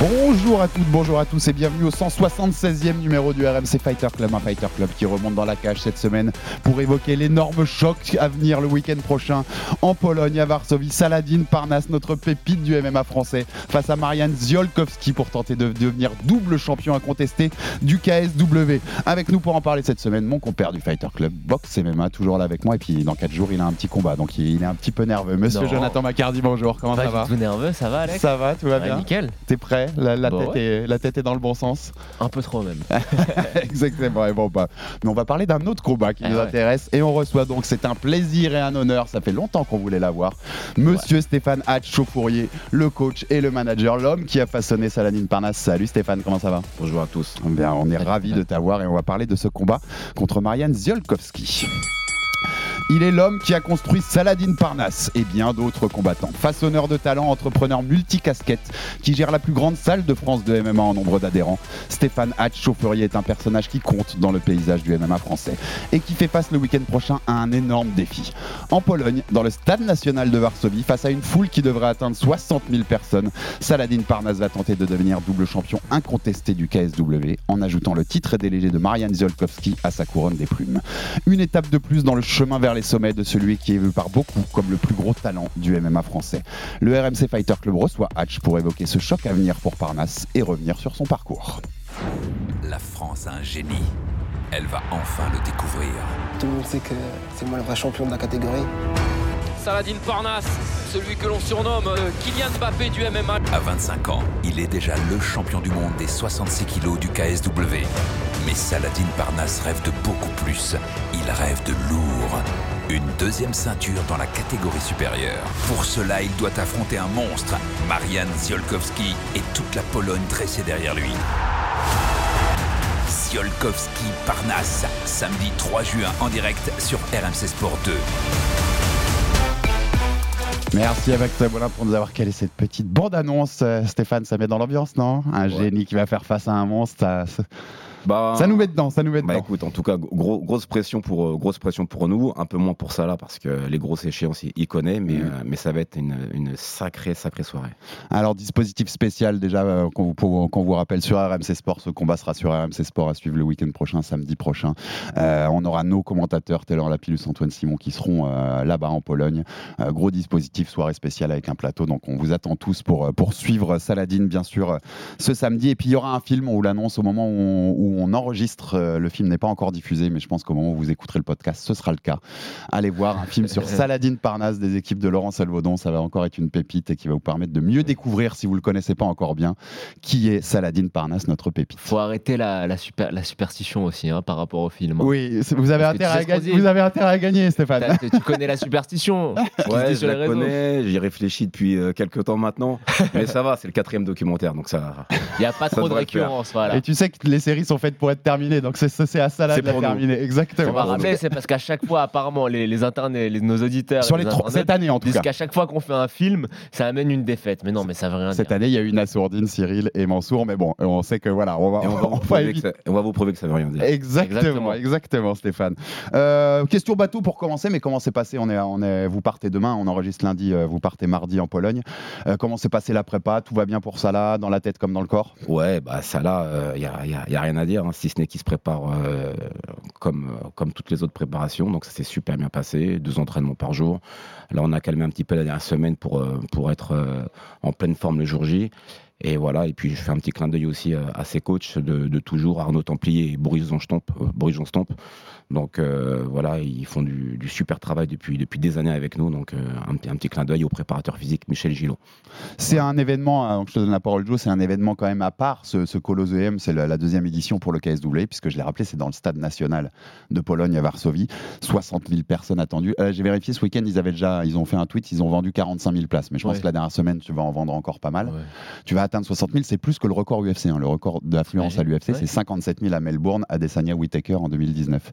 Bonjour à toutes, bonjour à tous et bienvenue au 176e numéro du RMC Fighter Club, un Fighter Club qui remonte dans la cage cette semaine pour évoquer l'énorme choc à venir le week-end prochain en Pologne, à Varsovie. Saladin Parnas, notre pépite du MMA français, face à Marianne Ziolkowski pour tenter de devenir double champion incontesté du KSW. Avec nous pour en parler cette semaine, mon compère du Fighter Club, Box MMA, toujours là avec moi. Et puis dans 4 jours, il a un petit combat, donc il est un petit peu nerveux. Monsieur Non. Jonathan Macardy, bonjour, comment ça va tout nerveux, ça va Alex Ça va, tout va bien Nickel, T'es prêt la, la Bah tête ouais. est, la tête est dans le bon sens un peu trop même. Exactement. Et bon, bah, mais on va parler d'un autre combat qui Ah nous ouais. intéresse. Et on reçoit donc, c'est un plaisir et un honneur. Ça fait longtemps qu'on voulait l'avoir. Monsieur Stéphane Hatch Chauffourier, le coach et le manager, l'homme qui a façonné Saladin Parnasse. Salut Stéphane, comment ça va? Bonjour à tous. Bien, on est ravis de t'avoir et on va parler de ce combat contre Marianne Ziolkowski. Il est l'homme qui a construit Saladin Parnasse et bien d'autres combattants. Façonneur de talent, entrepreneur multicasquette qui gère la plus grande salle de France de MMA en nombre d'adhérents. Stéphane Hatch Chauffeurier est un personnage qui compte dans le paysage du MMA français et qui fait face le week-end prochain à un énorme défi. En Pologne, dans le stade national de Varsovie, face à une foule qui devrait atteindre 60 000 personnes, Saladin Parnasse va tenter de devenir double champion incontesté du KSW en ajoutant le titre délégué de Marianne Ziolkowski à sa couronne des plumes. Une étape de plus dans le chemin vers les sommets de celui qui est vu par beaucoup comme le plus gros talent du MMA français. Le RMC Fighter Club reçoit Hatch pour évoquer ce choc à venir pour Parnasse et revenir sur son parcours. La France a un génie. Elle va enfin le découvrir. Tout le monde sait que c'est moi le vrai champion de la catégorie. Saladin Parnasse, celui que l'on surnomme le Kylian Mbappé du MMA. À 25 ans, il est déjà le champion du monde des 66 kilos du KSW. Mais Saladin Parnasse rêve de beaucoup plus. Il rêve de lourd. Une deuxième ceinture dans la catégorie supérieure. Pour cela, il doit affronter un monstre, Marian Ziolkowski et toute la Pologne dressée derrière lui. Ziolkowski Parnasse, samedi 3 juin en direct sur RMC Sport 2. Merci avec voilà pour nous avoir calé cette petite bande-annonce. Euh, Stéphane, ça met dans l'ambiance, non? Un génie qui va faire face à un monstre, ça- Bah, ça nous met dedans, ça nous met bah dedans. écoute, en tout cas, gros, grosse pression pour euh, grosse pression pour nous, un peu moins pour ça là parce que les grosses échéances il, connaît, mais euh, mais ça va être une, une sacrée sacrée soirée. Alors, dispositif spécial, déjà, euh, qu'on vous, pour- qu'on vous rappelle sur RMC Sport, ce combat sera sur RMC Sport à suivre le week-end prochain, samedi prochain. Euh, on aura nos commentateurs, Taylor Lapillus, Antoine Simon, qui seront là-bas en Pologne. Gros dispositif, soirée spéciale avec un plateau. Donc, on vous attend tous pour, pour suivre Saladin, bien sûr, ce samedi. Et puis, il y aura un film, on vous l'annonce au moment où on, où on enregistre. Euh, Le film n'est pas encore diffusé, mais je pense qu'au moment où vous écouterez le podcast, ce sera le cas. Allez voir un film sur Saladin Parnasse des équipes de Laurent Salvaudon. Ça va encore être une pépite et qui va vous permettre de mieux découvrir, si vous le connaissez pas encore bien, qui est Saladin Parnasse, notre pépite. Faut arrêter la, la, super, la superstition aussi hein, par rapport au film. Oui, c'est- vous avez, intérêt à gagner, vous avez intérêt à gagner, Stéphane. Tu connais la superstition Ouais, je la connais, j'y réfléchis depuis euh, quelques temps maintenant, mais ça va, c'est le quatrième documentaire, donc ça. Il n'y a pas trop de récurrence. Voilà. Et tu sais que les séries sont faites pour être terminées, donc c'est c'est à ça là C'est de la terminer. On Exactement. va rappeler, c'est parce qu'à chaque fois, apparemment, les, les internautes, les- nos auditeurs, Sur et les les trois- internautes cette année en tout cas. qu'à chaque fois qu'on fait un film, ça amène une défaite. Mais non, mais ça veut rien Cette dire. année, il y a eu Nassourdine, Cyril et Mansour, mais bon, on sait que voilà, on va, on on vous va prouver que ça, on va vous prouver que ça veut rien dire. Exactement, exactement, Exactement. Stéphane. Euh, question bateau pour commencer, mais comment s'est passé on est, on est, Vous partez demain, on enregistre lundi, euh, vous partez mardi en Pologne. Euh, comment s'est passé la prépa? Tout va bien pour Salah, dans la tête comme dans le corps? Ouais, bah ça là, il n'y a, y a- y a rien à dire, hein, si ce n'est qu'il se prépare euh, comme, euh, comme toutes les autres préparations. Donc ça s'est super bien passé, deux entraînements par jour. Là, on a calmé un petit peu la dernière semaine pour, euh, être en pleine forme le jour J. Et voilà, et puis je fais un petit clin d'œil aussi euh, à ses coachs de, de toujours, Arnaud Templier et Boris Johnstomp. euh, Boris. Donc euh, voilà, ils font du, du super travail depuis, depuis des années avec nous. Donc euh, un, petit- un petit clin d'œil au préparateur physique Michel Gillot. C'est un événement, euh, donc je te donne la parole Joe, c'est un événement quand même à part, ce, ce Colosseum, c'est la, la deuxième édition pour le KSW, puisque je l'ai rappelé, c'est dans le stade national de Pologne à Varsovie, 60 000 personnes attendues. Euh, J'ai vérifié ce week-end, ils avaient déjà, ils ont fait un tweet, ils ont vendu 45 000 places, mais je pense Ouais. que la dernière semaine, tu vas en vendre encore pas mal. Ouais. Tu vas atteindre 60 000, c'est plus que le record UFC. hein. Le record d'affluence à l'UFC, Ouais. c'est 57 000 à Melbourne, à Desania Whitaker en 2019.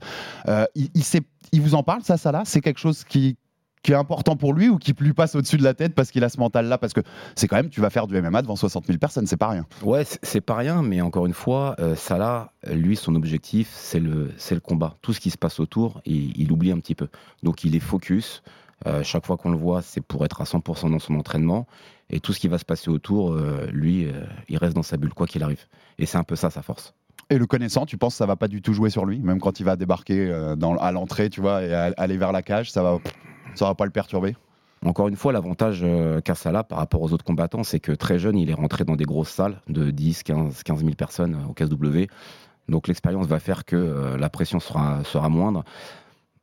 Euh, il, il sait- il vous en parle, ça, ça là C'est quelque chose qui, qui est important pour lui ou qui lui passe au-dessus de la tête parce qu'il a ce mental-là? Parce que c'est quand même, tu vas faire du MMA devant 60 000 personnes, c'est pas rien. Ouais, c'est- pas rien, mais encore une fois, euh, Salah, lui, son objectif, c'est le, c'est le combat. Tout ce qui se passe autour, il, il oublie un petit peu. Donc il est focus. Euh, chaque fois qu'on le voit, c'est pour être à 100% dans son entraînement. Et tout ce qui va se passer autour, euh, lui, euh, il reste dans sa bulle, quoi qu'il arrive. Et c'est un peu ça sa force. Et le connaissant, tu penses que ça va pas du tout jouer sur lui Même quand il va débarquer euh, dans, à l'entrée, tu vois, et aller vers la cage, ça va, ça va pas le perturber? Encore une fois, l'avantage qu'a Salah par rapport aux autres combattants, c'est que très jeune, il est rentré dans des grosses salles de 10, 15, 15 000 personnes au KSW. Donc l'expérience va faire que la pression sera, sera moindre.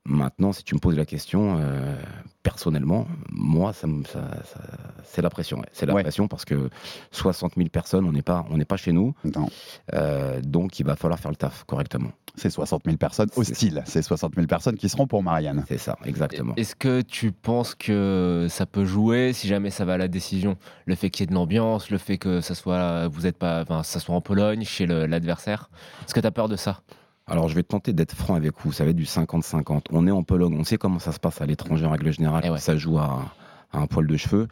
Maintenant, si tu me poses la question, euh, personnellement, moi, ça, me- ça- ça- c'est la pression. ouais. C'est la Ouais. pression parce que 60 000 personnes, on n'est pas, on n'est pas chez nous. Non. Euh, donc, il va falloir faire le taf correctement. C'est 60 000 personnes hostiles. C'est 60 000 personnes qui seront pour Marianne. C'est ça, exactement. Est-ce que tu penses que ça peut jouer si jamais ça va à la décision? Le fait qu'il y ait de l'ambiance, le fait que ça soit, vous êtes pas, enfin, ça soit en Pologne, chez l'adversaire? Est-ce que tu as peur de ça? Alors, je vais tenter d'être franc avec vous. Ça va être du 50-50. On est en Pologne. On sait comment ça se passe à l'étranger en règle générale. Eh ouais. Ça joue à, à un poil de cheveux.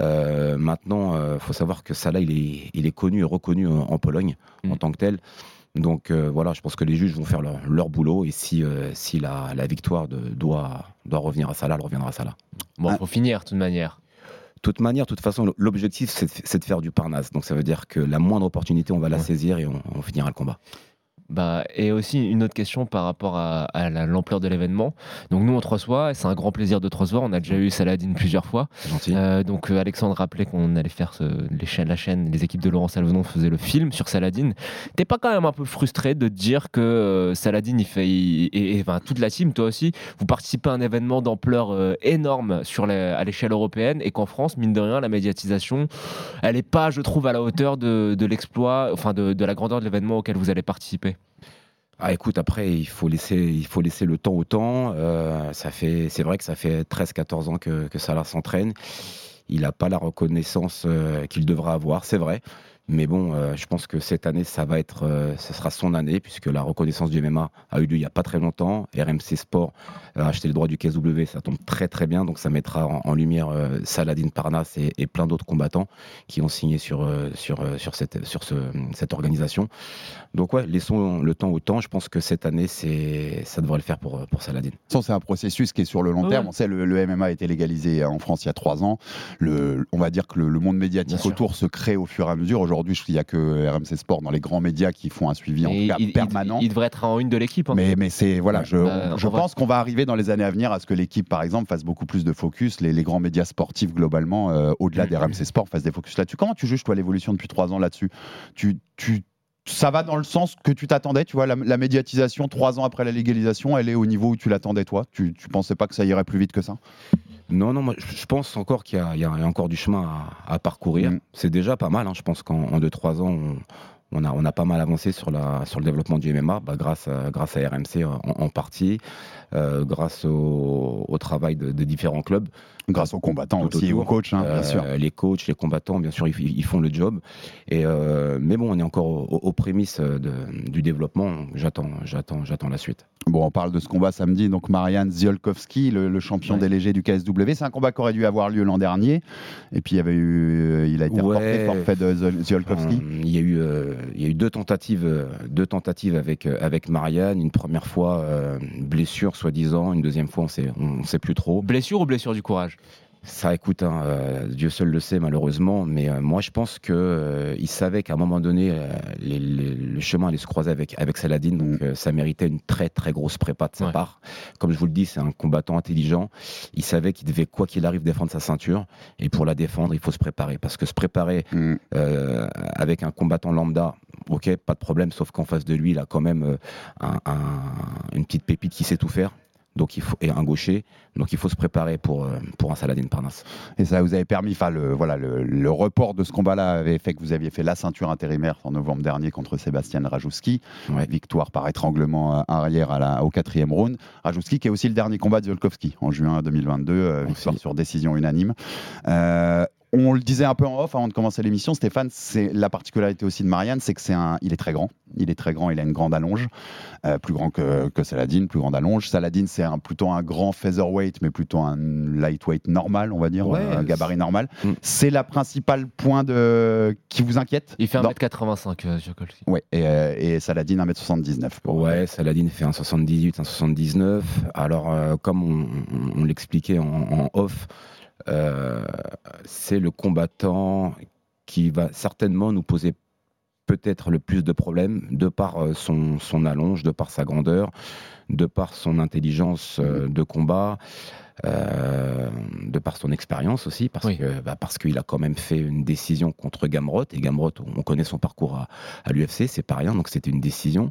Euh, maintenant, il faut savoir que Salah, il est, il est connu et reconnu en, en Pologne en Mm. tant que tel. Donc euh, voilà, je pense que les juges vont faire leur, leur boulot. Et si, euh, si la, la victoire de- doit, doit revenir à Salah, elle reviendra à Salah. Bon, Ah. faut finir, de toute manière. De toute manière, de toute façon, l'objectif, c'est de, c'est de faire du Parnasse. Donc ça veut dire que la moindre opportunité, on va la Ouais. saisir et on, on finira le combat. Bah, et aussi une autre question par rapport à, à la- l'ampleur de l'événement. Donc nous on te reçoit, et c'est un grand plaisir de te recevoir. On a déjà eu Saladin plusieurs fois. Gentil. Euh, donc euh, Alexandre rappelait qu'on allait faire ce- les chaînes, la chaîne, les équipes de Laurent Salvenon faisaient le film sur Saladin. T'es pas quand même un peu frustré de te dire que euh, Saladin il fait il- et, toute la team, toi aussi, vous participez à un événement d'ampleur euh, énorme sur la- à l'échelle européenne et qu'en France, mine de rien, la médiatisation, elle est pas, je trouve, à la hauteur de, de l'exploit, enfin de, de la grandeur de l'événement auquel vous allez participer? Ah, écoute, après, il faut laisser, le temps au temps. Euh, ça fait, c'est vrai que ça fait 13-14 ans que, que Salah s'entraîne. Il n'a pas la reconnaissance euh, qu'il devrait avoir, c'est vrai. Mais bon, euh, je pense que cette année, ça va être, euh, ce sera son année, puisque la reconnaissance du MMA a eu lieu il n'y a pas très longtemps. RMC Sport a acheté les droits du KSW, ça tombe très très bien, donc ça mettra en, en lumière euh, Saladin Parnas et, et plein d'autres combattants qui ont signé sur, euh, sur, sur, cette, sur ce, cette organisation. Donc ouais, laissons le temps au temps. Je pense que cette année, c'est, ça devrait le faire pour, pour Saladin. C'est un processus qui est sur le long Ouais. terme. On sait, le, le MMA a été légalisé en France il y a trois ans. Le, on va dire que le, le monde médiatique Bien sûr. autour se crée au fur et à mesure. Aujourd'hui, je- il n'y a que RMC Sport dans les grands médias qui font un suivi en tout cas il, permanent. il devrait être en une de l'équipe. hein. Mais, mais c'est voilà, je, Bah, je pense qu'on va arriver dans les années à venir à ce que l'équipe, par exemple, fasse beaucoup plus de focus, les, les grands médias sportifs globalement, euh, au-delà des RMC Sport, fassent des focus là-dessus. Comment tu juges toi l'évolution depuis trois ans là-dessus? Tu, tu, ça va dans le sens que tu t'attendais, tu vois, la, la médiatisation trois ans après la légalisation, elle est au niveau où tu l'attendais toi. Tu, tu pensais pas que ça irait plus vite que ça? Non, non, moi, je pense encore qu'il y, a- il y a encore du chemin à, à parcourir. Mm. C'est déjà pas mal. hein. Je pense qu'en 2-3 ans, on, on a, on a pas mal avancé sur, la, sur le développement du MMA, bah, grâce, à, grâce à RMC en, en partie, euh, grâce au, au travail de, de différents clubs. Grâce aux combattants Tout aussi, aux coachs, hein, bien Euh, sûr. Les coachs, les combattants, bien sûr, ils, ils font le job. Et, euh, mais bon, on est encore aux, aux prémices de- du développement. J'attends, j'attends, j'attends la suite. Bon, on parle de ce combat samedi, donc Marian Ziolkowski, le, le champion Ouais. des légers du KSW. C'est un combat qui aurait dû avoir lieu l'an dernier. Et puis il y avait eu, il a été Ouais. reporté, forfait de Ziol- Ziolkowski. Enfin, il y a eu, il y a eu deux tentatives, euh, deux tentatives avec euh, avec Marianne. Une première fois euh, blessure, soi-disant. Une deuxième fois, on on sait plus trop. Blessure ou blessure du courage? Ça, écoute, hein, euh, Dieu seul le sait malheureusement, mais euh, moi je pense que euh, il savait qu'à un moment donné, les- les- le chemin allait se croiser avec, avec Saladin, donc euh, ça méritait une très très grosse prépa de sa part. Comme je vous le dis, c'est un combattant intelligent. Il savait qu'il devait, quoi qu'il arrive, défendre sa ceinture, et pour la défendre, il faut se préparer, parce que se préparer euh, avec un combattant lambda, ok, pas de problème, sauf qu'en face de lui, il a quand même un- un- une petite pépite qui sait tout faire. Donc il faut et un gaucher, donc il faut se préparer pour euh, pour un Saladin Parnasse. Et ça vous avait permis, enfin le, voilà, le, le report de ce combat-là avait fait que vous aviez fait la ceinture intérimaire en novembre dernier contre Sébastien Rajouski. Victoire par étranglement arrière à la, au quatrième round. Rajouski qui est aussi le dernier combat de Ziolkowski en juin 2022, euh, victoire sur décision unanime. Euh, on le disait un peu en off avant de commencer l'émission, Stéphane, c'est la particularité aussi de Marianne, c'est que c'est un, il est très grand, il est très grand, il a une grande allonge, euh, plus grand que, que Saladin, plus grande allonge. Saladin, c'est un, plutôt un grand featherweight, mais plutôt un lightweight normal, on va dire, Ouais, un gabarit normal. C'est la principale point de qui vous inquiète? Il fait Dans- 1m85, euh. Ouais, et, euh, et Saladin 1m79. Ouais, Saladin fait un 78, un 79. Alors, euh, comme on, on- on l'expliquait en, en off, euh, c'est le combattant qui va certainement nous poser peut-être le plus de problèmes de par euh, son, son allonge, de par sa grandeur, de par son intelligence euh, de combat. euh, de par son expérience aussi, parce que bah, parce qu'il a quand même fait une décision contre Gamrot et Gamrot, on connaît son parcours à, à l'UFC, c'est pas rien, donc c'était une décision.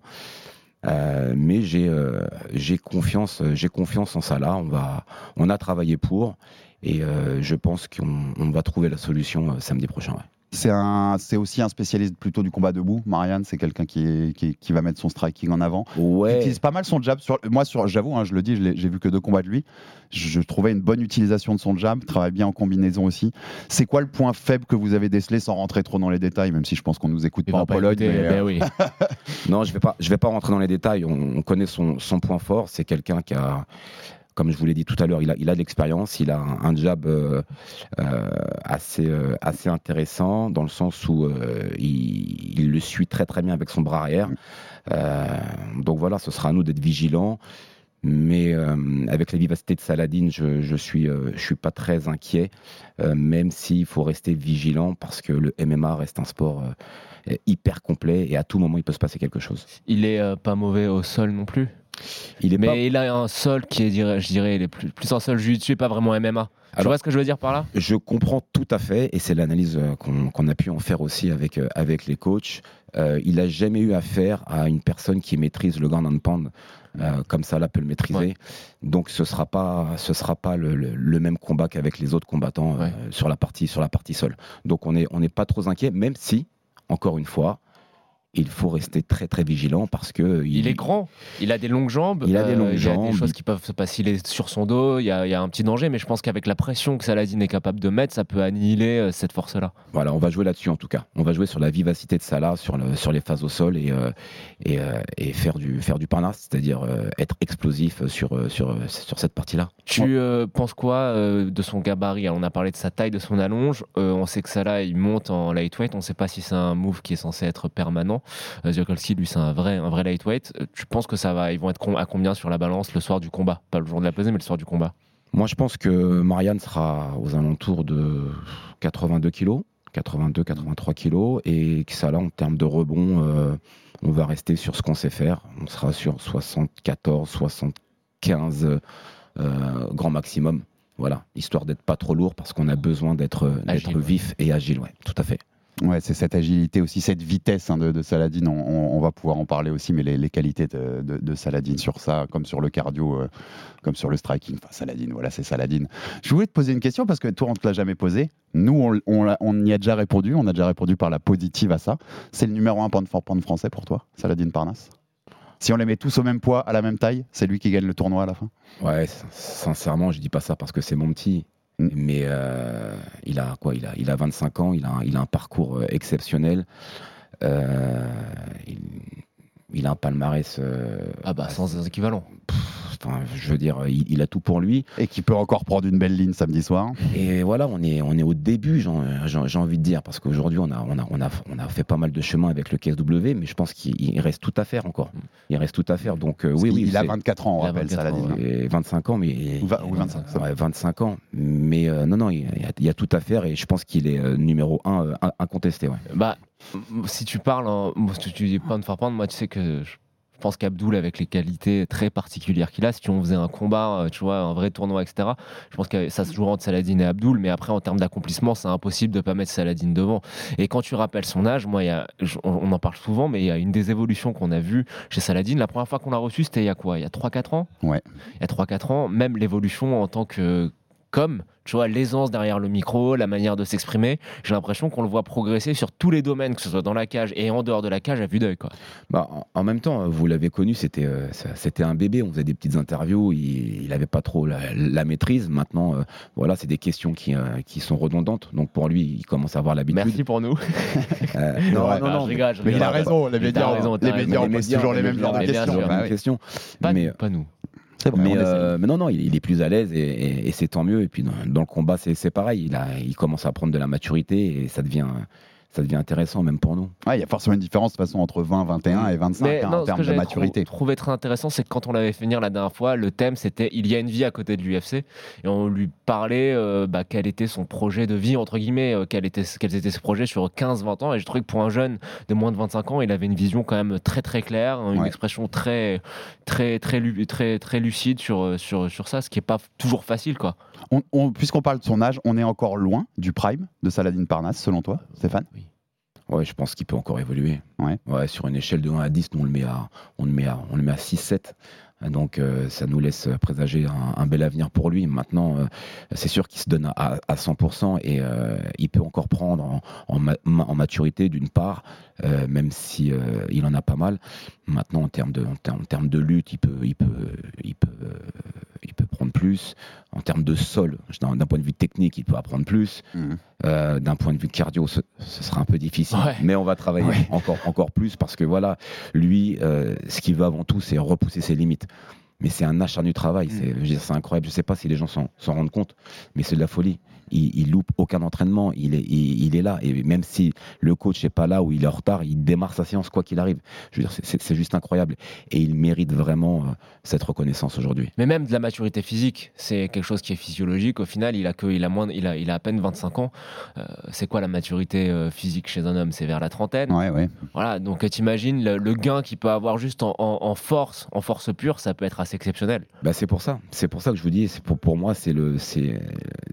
Euh, mais j'ai euh, j'ai confiance j'ai confiance en ça là on va on a travaillé pour et euh, je pense qu'on on va trouver la solution euh, samedi prochain ouais. C'est un, c'est aussi un spécialiste plutôt du combat debout. Marianne, c'est quelqu'un qui, est- qui, qui va mettre son striking en avant. Ouais. Il utilise pas mal son jab. Sur, moi, sur, j'avoue, hein, je le dis, je j'ai vu que deux combats de lui. Je, je trouvais une bonne utilisation de son jab. Travaille bien en combinaison aussi. C'est quoi le point faible que vous avez décelé sans rentrer trop dans les détails, même si je pense qu'on nous écoute pas en Pologne. mais, euh, non, je vais pas, je vais pas rentrer dans les détails. On, on connaît son, son point fort. C'est quelqu'un qui a, comme je vous l'ai dit tout à l'heure, il a, il a de l'expérience. Il a un, un jab euh, euh, assez, euh, assez intéressant dans le sens où il, le suit très très bien avec son bras arrière. Donc voilà, ce sera à nous d'être vigilants. Mais avec la vivacité de Saladin, je, je suis, je suis pas très inquiet, même s'il faut rester vigilant parce que le MMA reste un sport hyper complet et à tout moment il peut se passer quelque chose. Il est pas mauvais au sol non plus? Il est Mais pas- il a un sol qui est, je dirais, il est plus, plus un sol jiu-jitsu pas vraiment MMA. tu Alors- vois ce que je veux dire par là? Je comprends tout à fait, et c'est l'analyse euh, qu'on a pu en faire aussi avec, euh, avec les coachs. Euh, il n'a jamais eu affaire à une personne qui maîtrise le ground and pound euh, comme ça, là, peut le maîtriser. Donc ce sera pas, ce sera pas le, le- le même combat qu'avec les autres combattants euh, sur la partie, sur la partie sol. Donc on n'est pas trop inquiet, même si, encore une fois, il faut rester très très vigilant parce que Il est grand, il a des longues jambes. Il a des euh, longues Il y a jambes. des choses qui peuvent se passer il est sur son dos. Il y, a, il y a un petit danger, mais je pense qu'avec la pression que Saladin est capable de mettre, ça peut annihiler euh, cette force-là. Voilà, on va jouer là-dessus en tout cas. On va jouer sur la vivacité de Salah, sur, le, sur les phases au sol et, euh, et, euh, et faire du, faire du parnasse, c'est-à-dire être explosif sur, sur, sur cette partie-là. Tu penses quoi de son gabarit? Alors, On a parlé de sa taille, de son allonge. On sait que Salah, il monte en lightweight. On ne sait pas si c'est un move qui est censé être permanent. Ziolkowski, lui, c'est un vrai, un vrai lightweight. Euh, Tu penses que ça va Ils vont être à combien sur la balance le soir du combat? Pas le jour de la pesée, mais le soir du combat. Moi, je pense que Marianne sera aux alentours de 82 kilos, 82-83 kilos, et que Salah, en termes de rebond, euh, on va rester sur ce qu'on sait faire. On sera sur 74, 75 euh, grand maximum. Voilà, histoire d'être pas trop lourd parce qu'on a besoin d'être d'être vif et agile, ouais, tout à fait. Ouais, c'est cette agilité aussi, cette vitesse hein, de, de Saladin. On, va pouvoir en parler aussi, mais les, qualités de, de- Saladin sur ça, comme sur le cardio, euh, comme sur le striking. Enfin, Saladin, voilà, c'est Saladin. Je voulais te poser une question parce que toi, on te l'a jamais posé. Nous, on, y a déjà répondu. On a déjà répondu par la positive à ça. C'est le numéro un pound for pound français pour toi, Saladin Parnasse? Si on les met tous au même poids, à la même taille, c'est lui qui gagne le tournoi à la fin? Ouais, sin- sincèrement, je dis pas ça parce que c'est mon petit. Mais euh, il a quoi il a, il a 25 ans, il a, un- parcours euh, exceptionnel. Euh, il a un palmarès. euh, Ah bah sans équivalent. enfin, je veux dire, il, il a tout pour lui. Et qui peut encore prendre une belle ligne samedi soir. Et voilà, on est, on est au début, j'ai envie de dire, parce qu'aujourd'hui, on a, on, a, on, a, on a fait pas mal de chemin avec le KSW, mais je pense qu'il il reste tout à faire encore. Il reste tout à faire. Donc, euh, oui, il, oui. il a c'est- 24 ans, on rappelle 24 ans, Saladin. et 25 ans, mais. Ou va- ou 25, ça va. Ouais, 25 ans. Mais euh, non, non, il y, a, il y a tout à faire et je pense qu'il est euh, numéro 1 incontesté. Ouais. Bah, si tu parles, en, moi, si tu dis de faire prendre, moi, tu sais que je je pense qu'Abdoul, avec les qualités très particulières qu'il a, si on faisait un combat, euh, tu vois, un vrai tournoi, etc., je pense que ça se jouera entre Saladin et Abdoul, mais après, en termes d'accomplissement, c'est impossible de pas mettre Saladin devant. Et quand tu rappelles son âge, moi, y a, on en parle souvent, mais il y a une des évolutions qu'on a vues chez Saladin. La première fois qu'on l'a reçu, c'était il y a quoi? Il y a 3-4 ans? Ouais. Il y a 3-4 ans, même l'évolution en tant que comme, tu vois, l'aisance derrière le micro, la manière de s'exprimer, j'ai l'impression qu'on le voit progresser sur tous les domaines, que ce soit dans la cage et en dehors de la cage, à vue d'œil, quoi. Bah, en, même temps, vous l'avez connu, c'était euh, c'était un bébé. On faisait des petites interviews. Il n'avait pas trop la, la maîtrise. Maintenant, euh, voilà, c'est des questions qui, euh, qui sont redondantes. Donc pour lui, il commence à avoir l'habitude. Merci pour nous. Euh, Ouais, non, bah, non, non, je rigole, je Mais il a raison, les médias, raison, les médias, on pose toujours les mêmes questions. Bah. Pas, nous, vrai, mais, euh, mais non, non, il, il est plus à l'aise et, et- et c'est tant mieux. Et puis dans, dans le combat, c'est c'est pareil. Il, a, il commence à prendre de la maturité et ça devient, ça devient intéressant même pour nous. Ouais, il y a forcément une différence de toute façon entre 20, 21 et 25 Mais hein, non, en ce termes que de maturité. trou- trouvé très intéressant, c'est que quand on l'avait fait venir la dernière fois, le thème c'était Il y a une vie à côté de l'UFC. Et on lui parlait euh, bah, quel était son projet de vie, entre guillemets, euh, quel était, quels étaient ses projets sur 15-20 ans. Et je trouvais que pour un jeune de moins de 25 ans, il avait une vision quand même très très claire, hein, une Ouais. expression très, très, très, très, très lucide sur, euh, sur, sur ça, ce qui n'est pas toujours facile. quoi. On- on- Puisqu'on parle de son âge, on est encore loin du prime de Saladin Parnasse, selon toi, Stéphane Ouais, je pense qu'il peut encore évoluer. Ouais. sur une échelle de 1 à 10, nous, on le met à, on le met à, on le met à 6-7. Donc euh, ça nous laisse présager un, un bel avenir pour lui. Maintenant, euh, c'est sûr qu'il se donne à, à 100% et euh, il peut encore prendre en, en ma- ma- en maturité d'une part, euh, même si euh, il en a pas mal. Maintenant, en termes de, en termes, de lutte, il peut, il peut, il peut, euh, il peut prendre plus. En termes de sol, d'un point de vue technique, il peut apprendre plus. Mhm. Euh, d'un point de vue cardio, ce, ce sera un peu difficile, Ouais. mais on va travailler Ouais. encore, encore plus parce que voilà, lui, euh, ce qu'il veut avant tout, c'est repousser ses limites. Mais c'est un acharnu travail, dire, c'est incroyable. Je sais pas si les gens s'en rendent compte, mais c'est de la folie. Il, il loupe aucun entraînement, il est, il, il est là. Et même si le coach n'est pas là ou il est en retard, il démarre sa séance quoi qu'il arrive. Je veux dire, c'est- juste incroyable. Et il mérite vraiment euh, cette reconnaissance aujourd'hui. Mais même de la maturité physique, c'est quelque chose qui est physiologique. Au final, il a, que, il a, moins, il a, il a à peine 25 ans. Euh, c'est quoi la maturité euh, physique chez un homme? C'est vers la trentaine. Ouais, ouais. Voilà, donc t'imagines le, le gain qu'il peut avoir juste en, en- en force, en force pure, ça peut être assez exceptionnel. Bah, c'est pour ça. C'est pour ça que je vous dis, c'est pour, pour moi, c'est le, c'est,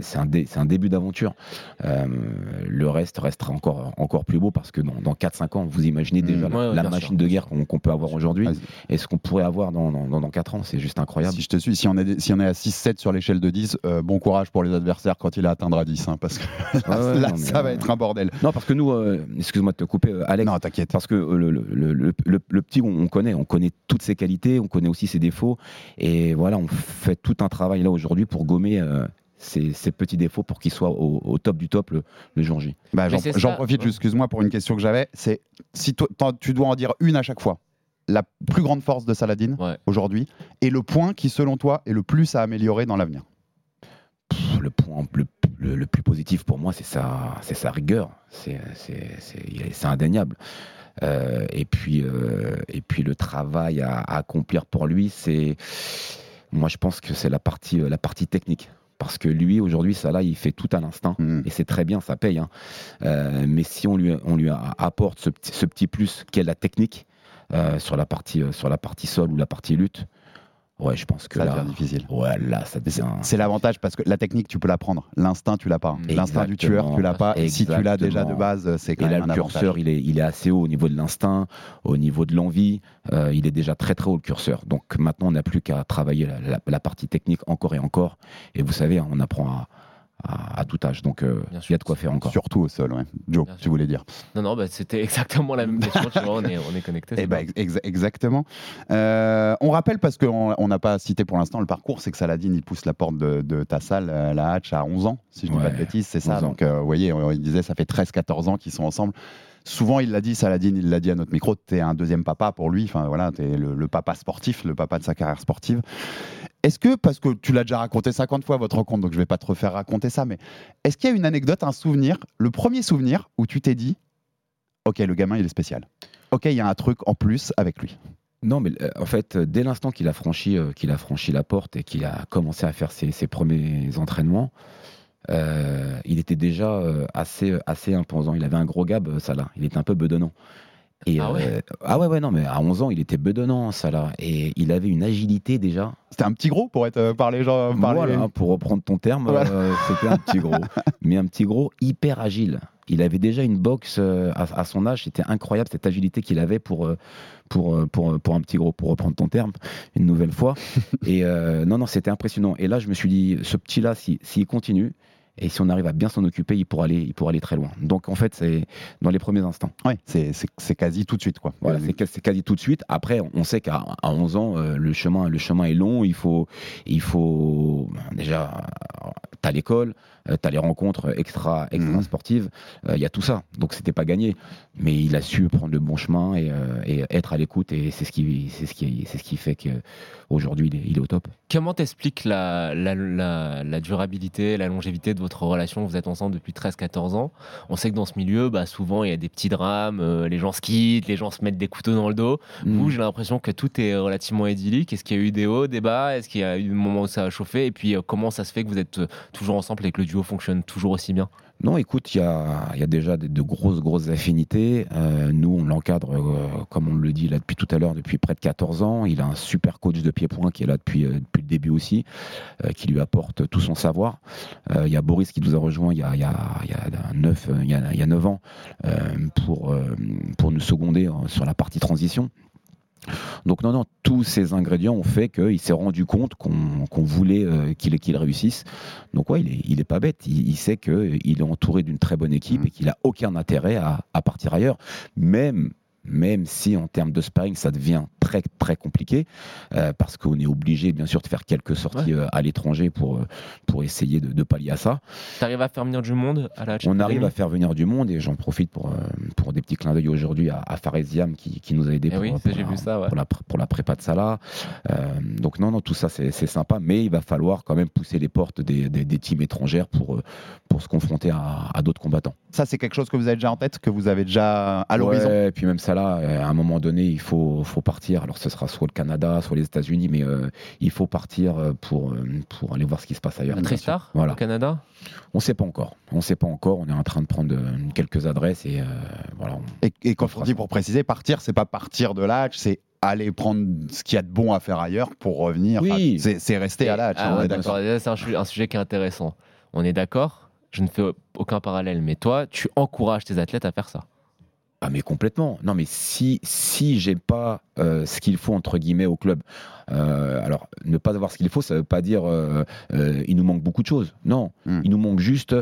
c'est un, dé- c'est un début d'aventure. Euh, le reste restera encore, encore plus beau parce que dans, dans 4-5 ans, vous imaginez Mmh. déjà la, Ouais, ouais, la bien machine sûr. de guerre qu'on, peut avoir aujourd'hui et ce qu'on pourrait avoir dans, dans, dans 4 ans. C'est juste incroyable. Si je te suis, si on est, si on est à 6-7 sur l'échelle de 10, euh, bon courage pour les adversaires quand il atteindra 10, hein, parce que là, Ouais, ouais, là, non, mais, ça va être un bordel. Non, parce que nous, euh, excuse-moi de te couper, Alex. Non, t'inquiète. Parce que le, le, le, le- le- le petit, on, on connaît, on connaît toutes ses qualités, on connaît aussi ses défauts. Et voilà, on fait tout un travail là aujourd'hui pour gommer euh, ces, ces petits défauts pour qu'il soit au, au top du top le, le jour J. Bah, J'en profite, ouais. excuse-moi, pour une question que j'avais. C'est si tu dois en dire une à chaque fois, la plus grande force de Saladin Ouais. aujourd'hui et le point qui, selon toi, est le plus à améliorer dans l'avenir? Pff, Le point le, le- le plus positif pour moi, c'est sa, c'est sa rigueur. C'est, c'est, c'est, il est- c'est indéniable. Euh, et, puis, euh, et puis le travail à, à accomplir pour lui, c'est. Moi, je pense que c'est la partie, la partie technique. Parce que lui, aujourd'hui, ça là, il fait tout à l'instinct. Mhm. Et c'est très bien, ça paye. hein. Euh, mais si on lui, on lui a- apporte ce, petit- ce petit plus qu'est la technique euh, sur, la partie, euh, sur la partie sol ou la partie lutte, ouais, je pense que Ça là, devient difficile. ouais, là, ça c'est- devient. C'est l'avantage parce que la technique, tu peux l'apprendre. L'instinct, tu l'as pas. L'instinct du tueur, tu l'as pas. Et si tu l'as déjà de base, c'est quand Et là, même le un curseur, avantage. il est, il est assez haut au niveau de l'instinct, au niveau de l'envie. euh, il est déjà très très haut le curseur. Donc maintenant, on n'a plus qu'à travailler la, la- la partie technique encore et encore. Et vous savez, hein, on apprend à, à- à tout âge. Donc euh, il y a de quoi faire encore. Surtout au sol, ouais. Joe, tu voulais dire. Non, non, bah, c'était exactement la même question. tu vois, on est, on est connectés. Eh ben, ex- exactement. Euh, on rappelle, parce qu'on on n'a pas cité pour l'instant le parcours, c'est que Saladin, il pousse la porte de, de ta salle, euh, la Hatch, à 11 ans, si je dis Ouais, pas de bêtises, c'est ça. 11 ans. Donc, euh, vous voyez, on- il disait, ça fait 13-14 ans qu'ils sont ensemble. souvent il l'a dit, Saladin, il l'a dit à notre micro, tu es un deuxième papa pour lui, enfin voilà, tu es le, le papa sportif, le papa de sa carrière sportive. Est-ce que, parce que tu l'as déjà raconté 50 fois votre rencontre, donc je vais pas te refaire raconter ça, mais est-ce qu'il y a une anecdote, un souvenir, le premier souvenir où tu t'es dit, ok, le gamin il est spécial, ok, il y a un truc en plus avec lui Non, mais euh, en fait, euh, dès l'instant qu'il a franchi, euh, qu'il a franchi la porte et qu'il a commencé à faire ses, premiers entraînements, il était déjà assez, assez imposant. Il avait un gros gab, ça là. Il était un peu bedonnant. Et, Ah ouais euh, ah ouais, ouais, non, mais à 11 ans, il était bedonnant, ça là. Et il avait une agilité déjà. C'était un petit gros pour être euh, par les gens. par les- Voilà, pour reprendre ton terme, Voilà. euh, c'était un petit gros. Mais un petit gros hyper agile. Il avait déjà une boxe euh, à, à son âge, c'était incroyable cette agilité qu'il avait pour, pour, pour, pour un petit gros, pour reprendre ton terme une nouvelle fois. Et euh, non, non, c'était impressionnant. Et là, je me suis dit, ce petit-là, si- s'il continue, et si on arrive à bien s'en occuper, il pourra aller, il pourra aller très loin. Donc en fait, c'est dans les premiers instants. Ouais, c'est- c'est c'est quasi tout de suite, quoi. Voilà, c'est quasi- tout de suite. Après, on sait qu'à à 11 ans, euh, le chemin, le chemin est long. Il faut, il faut ben, déjà, tu as l'école, tu as les rencontres extra, extra Mhm. sportives. euh, Il y a tout ça. Donc c'était pas gagné, mais il a su prendre le bon chemin et, euh, et être à l'écoute. Et c'est ce qui, c'est ce qui, c'est ce qui fait qu'aujourd'hui il est, il est au top. Comment t'expliques la, la, la, la durabilité, la longévité de votre relation Vous êtes ensemble depuis 13-14 ans. On sait que dans ce milieu, bah, souvent, il y a des petits drames, euh, les gens se quittent, les gens se mettent des couteaux dans le dos. Mm. Vous, j'ai l'impression que tout est relativement idyllique. Est-ce qu'il y a eu des hauts, des bas? Est-ce qu'il y a eu des moments où ça a chauffé? Et puis, euh, comment ça se fait que vous êtes euh, toujours ensemble et que le duo fonctionne toujours aussi bien? Non, écoute, il y a, déjà de, grosses, grosses affinités. Euh, nous, on l'encadre, euh, comme on le dit là depuis tout à l'heure, depuis près de 14 ans. Il a un super coach de pied-point qui est là depuis, euh, le début aussi, qui lui apporte tout son savoir. Il y a Boris qui nous a rejoint il y a, y y a 9, il y a, il y a 9 ans pour, nous seconder sur la partie transition. Donc non, non, tous ces ingrédients ont fait qu'il s'est rendu compte qu'on voulait euh, qu'il réussisse. Donc ouais, il est, il est pas bête. Il, il sait qu'il est entouré d'une très bonne équipe et qu'il a aucun intérêt à, à partir ailleurs. Même, même si en termes de sparring, ça devient très très compliqué, euh, parce qu'on est obligé bien sûr de faire quelques sorties euh, à l'étranger pour, euh, pour essayer de, de pallier à ça. T'arrives à faire venir du monde à la On arrive à faire venir du monde et j'en profite pour, euh, pour des petits clins d'œil aujourd'hui à, à Fares Ziam qui, qui nous a aidé Eh pour, oui, pour ça, j'ai la, ça, ouais. pour, la, pr- pour la prépa de Salah. Euh, donc non, non, tout ça c'est sympa, mais il va falloir quand même pousser les portes des, des, des teams étrangères pour, pour se confronter à, à d'autres combattants. Ça, c'est quelque chose que vous avez déjà en tête, que vous avez déjà à l'horizon Ouais, et puis même Salah, euh, à un moment donné, il faut, faut partir. Alors ce sera soit le Canada, soit les États-Unis, mais euh, il faut partir euh, pour, pour aller voir ce qui se passe ailleurs. À Tristar, Voilà. au Canada? On ne sait pas encore. On sait pas encore. On est en train de prendre quelques adresses et euh, voilà. on- Et, et quand on dit pour préciser, partir, c'est pas partir de l'âge, c'est aller prendre ce qu'il y a de bon à faire ailleurs pour revenir. Oui. Enfin, c'est- rester à l'âge. Ah. Déjà, C'est un sujet qui est intéressant. On est d'accord? Je ne fais aucun parallèle, mais toi, tu encourages tes athlètes à faire ça. Ah mais complètement. Non mais si si j'ai pas euh, ce qu'il faut entre guillemets au club, euh, alors ne pas avoir ce qu'il faut, ça veut pas dire euh, il nous manque beaucoup de choses. Non, Hmm. il nous manque juste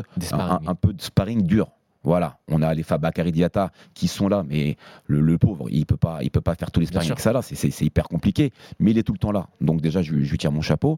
un peu de sparring dur. Voilà, on a les Diata qui sont là, mais le, le pauvre, il peut pas, il peut pas faire tous les sparring avec ça là, c'est- hyper compliqué. Mais il est tout le temps là, donc déjà je, lui- tire mon chapeau,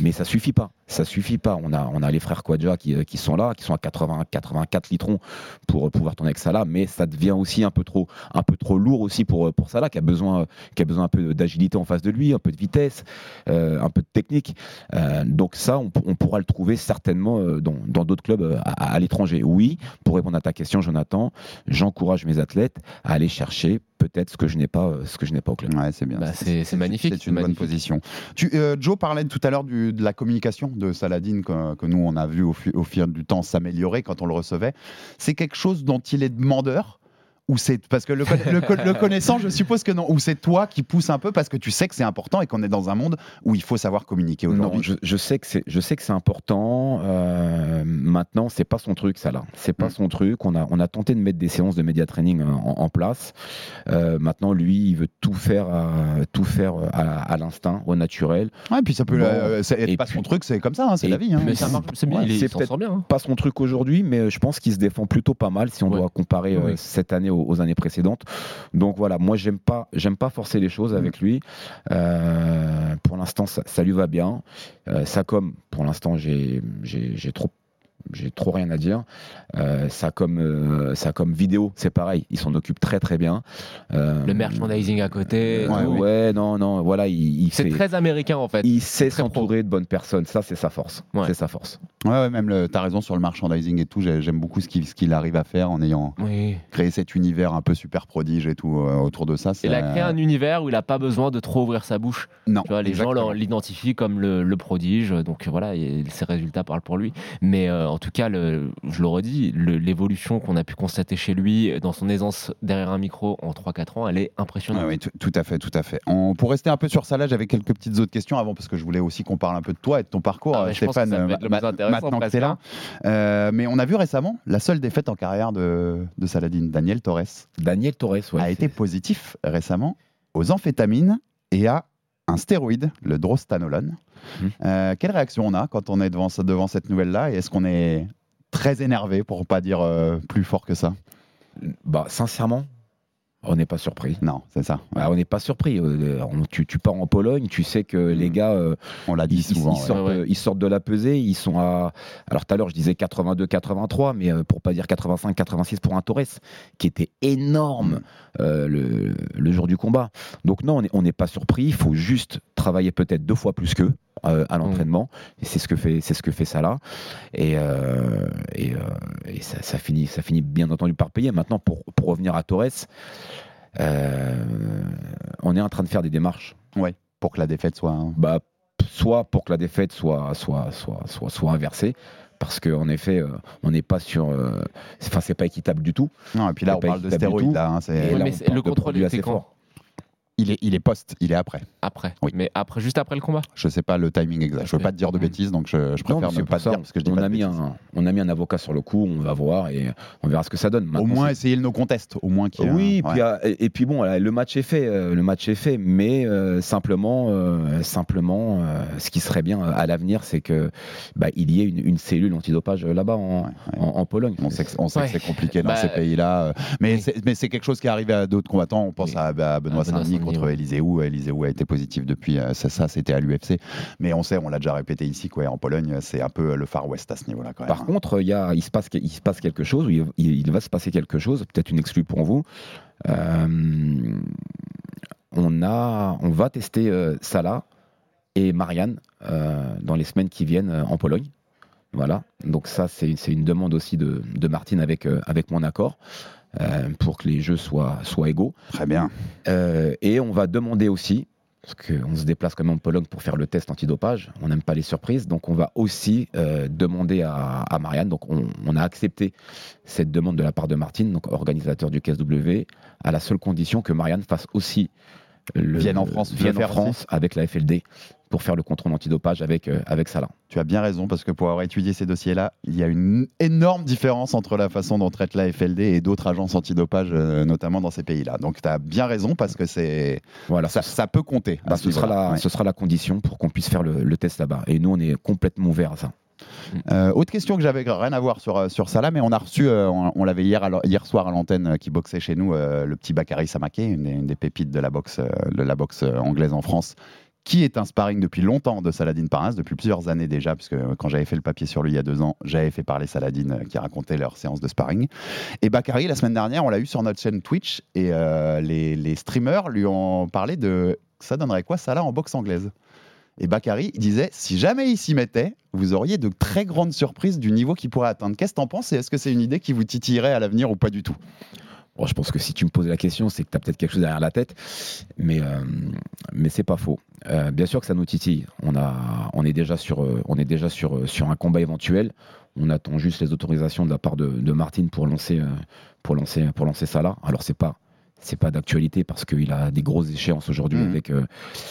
mais ça suffit pas, ça suffit pas. On a, on a les frères Quadja qui, euh, qui sont là, qui sont à 80, 84 litrons pour euh, pouvoir tourner avec Salah, mais ça devient aussi un peu trop, un peu trop lourd aussi pour euh, pour Salah qui a besoin, qui a besoin un peu d'agilité en face de lui, un peu de vitesse, euh, un peu de technique. Euh, donc ça, on, on pourra le trouver certainement dans d'autres clubs à, à l'étranger. Oui, pour répondre à ta question, Jonathan, j'encourage mes athlètes à aller chercher peut-être ce que je n'ai pas, euh, ce que je n'ai pas au club. Ouais, c'est bien. Bah, c'est c'est magnifique. C'est une bonne position. Tu, euh, Joe parlait tout à l'heure du- de la communication de Saladin que, que nous on a vu au fil du temps s'améliorer quand on le recevait. C'est quelque chose dont il est demandeur ou c'est parce que le, conna- le co- le connaissant, je suppose que non. Ou c'est toi qui pousse un peu parce que tu sais que c'est important et qu'on est dans un monde où il faut savoir communiquer Non, aujourd'hui. je, je sais que c'est, je sais que c'est important. euh, maintenant, c'est pas son truc, ça là. C'est pas Mm. son truc. On a, on a tenté de mettre des séances de média training en, en place. Euh, maintenant, lui, il veut tout faire, à, tout faire à, à l'instinct, au naturel. Ouais, et puis ça peut. Bon, euh, c'est- être et pas puis- son truc, c'est comme ça, hein, c'est la vie. hein. Mais ça marche, c'est bien, Ouais, il, est- c'est il s'en peut-être- sort bien. hein. Pas son truc aujourd'hui, mais je pense qu'il se défend plutôt pas mal si on Ouais. doit comparer euh, cette année aux, aux années précédentes. Donc voilà, moi j'aime pas, j'aime pas forcer les choses avec lui. Euh, pour l'instant, ça, ça lui va bien. Euh, ça comme, pour l'instant, j'ai, j'ai, j'ai trop j'ai trop rien à dire. Euh, ça comme euh, ça comme vidéo, c'est pareil, il s'en occupe très très bien. Euh, Le merchandising à côté. ouais, tout. ouais, non, non, voilà, il, il C'est fait- très américain en fait. il sait très pro. s'entourer de bonnes personnes. Ça, c'est sa force. Ouais. C'est sa force. Ouais, ouais, même le- t'as raison sur le merchandising et tout. j'ai- J'aime beaucoup ce qu'il ce qu'il arrive à faire en ayant Oui. créé cet univers un peu super prodige et tout euh, autour de ça. Il a créé un univers où il n'a pas besoin de trop ouvrir sa bouche. Non, Tu vois, les gens exactement. l'identifient comme le, le prodige, donc voilà, et ses résultats parlent pour lui. Mais euh, en tout cas, le, je le redis, l'évolution qu'on a pu constater chez lui dans son aisance derrière un micro en 3-4 ans, elle est impressionnante. Ouais, oui, tout, à fait, tout à fait. On, pour rester un peu sur ça, là, j'avais quelques petites autres questions avant parce que je voulais aussi qu'on parle un peu de toi et de ton parcours, Ah, Stéphane. ça peut être le ma- plus intéressant, maintenant que presque, t'es là. Euh, mais on a vu récemment la seule défaite en carrière de, de Saladin, Daniel Torres, Daniel Torres, ouais, a été positif récemment aux amphétamines et à un stéroïde, le drostanolone. Mhm. Euh, quelle réaction on a quand on est devant, devant cette nouvelle-là et est-ce qu'on est très énervé pour pas dire euh, plus fort que ça? Bah, sincèrement, on n'est pas surpris. Non, c'est ça. Bah, on n'est pas surpris. Euh, on- tu, tu pars en Pologne, tu sais que les gars, euh, On l'a dit ils, souvent. ils ouais. sortent, Ouais, ouais. euh, ils sortent de la pesée, ils sont à. Alors tout à l'heure, je disais 82-83, mais euh, pour pas dire 85-86 pour un Torres, qui était énorme euh, le, le jour du combat. Donc non, on n'est on n'est pas surpris. Il faut juste travailler peut-être deux fois plus qu'eux. euh, à l'entraînement et c'est ce que fait c'est ce que fait Salah et, euh, et, euh, et ça, ça finit ça finit bien entendu par payer maintenant pour, pour revenir à Torres euh, on est en train de faire des démarches Ouais, pour que la défaite soit. un- bah, soit pour que la défaite soit, soit, soit, soit, soit inversée, parce qu'en effet, euh, on n'est pas sur. euh, c'est- Enfin, c'est pas équitable du tout. Non, et puis là, on parle de stéroïdes. Là, hein, mais le contrôle était assez quand forts. il, est, il est post, il est après. Après. Oui. Mais après, juste après le combat. Je sais pas le timing exact. Je veux pas te dire de Mm. bêtises, donc je, je Non, préfère mais ne pas te dire parce que je dis on pas a, de mis un, on a mis un avocat sur le coup, on va voir et on verra ce que ça donne. Au moins essayer le no contest, au moins ait Oui, un- puis, ouais. euh, et, et puis bon, le match est fait, euh, le match est fait, mais euh, simplement, euh, simplement, euh, ce qui serait bien à l'avenir, c'est que bah, il y ait une, une cellule antidopage là-bas en, Ouais, ouais. en, en Pologne. On sait que, on sait que Ouais. c'est compliqué dans Bah, ces pays-là, mais oui. c'est quelque chose qui est arrivé à d'autres combattants. On pense Oui. à, à Benoît Benoît Saint-Denis contre. Eliseu. Eliseu a été positif depuis. euh, ça, ça, c'était à l'UFC. Mais on sait, on l'a déjà répété ici, quoi. En Pologne, c'est un peu le Far West à ce niveau-là, quand même. Par contre, il, y a, il, se passe, il se passe quelque chose, il, va se passer quelque chose, peut-être une exclue pour vous. Euh, on, a, on va tester euh, Salah et Marianne euh, dans les semaines qui viennent en Pologne. Voilà, donc ça c'est c'est une demande aussi de, de Martine avec, avec mon accord euh, pour que les jeux soient, soient égaux. Très bien. Euh, et on va demander aussi, parce qu'on se déplace quand même en Pologne pour faire le test antidopage, on n'aime pas les surprises, donc on va aussi euh, demander à, à Marianne, donc on, on a accepté cette demande de la part de Martine, donc organisateur du KSW, à la seule condition que Marianne fasse aussi le, Vienne en France, vienne en France avec la FLD pour faire le contrôle antidopage avec, euh, avec Salah. Tu as bien raison, parce que pour avoir étudié ces dossiers-là, il y a une énorme différence entre la façon dont traite la FLD et d'autres agences antidopage, euh, notamment dans ces pays-là. Donc tu as bien raison, parce que c'est Voilà, ça, ça peut compter. bah, ce sera la, Ouais. ce sera la condition pour qu'on puisse faire le, le test là-bas. Et nous, on est complètement ouverts à ça. Euh, autre question que j'avais rien à voir sur, euh, sur Salah, mais on a reçu, euh, on, on l'avait hier, hier soir à l'antenne euh, qui boxait chez nous, le petit Bakary Samaké, une, des- une des pépites de la boxe, de la boxe anglaise en France, qui est un sparring depuis longtemps de Saladin Parnas, depuis plusieurs années déjà, puisque euh, quand j'avais fait le papier sur lui il y a deux ans, j'avais fait parler Saladin euh, qui racontait leur séance de sparring. Et Bakary, la semaine dernière, on l'a eu sur notre chaîne Twitch, et euh, les, les streamers lui ont parlé de ça donnerait quoi Salah en boxe anglaise et Bakary disait si jamais il s'y mettait, vous auriez de très grandes surprises du niveau qu'il pourrait atteindre. Qu'est-ce que t'en penses et est-ce que c'est une idée qui vous titillerait à l'avenir ou pas du tout? Je pense que si tu me poses la question, c'est que tu as peut-être quelque chose derrière la tête, mais, euh, mais c'est pas faux. Euh, bien sûr que ça nous titille. On, est déjà, sur, euh, sur, un combat éventuel. On attend juste les autorisations de la part de, Martine pour lancer, pour lancer, pour lancer ça là. Alors, c'est pas. C'est pas d'actualité parce qu'il a des grosses échéances aujourd'hui Mhm. avec, euh,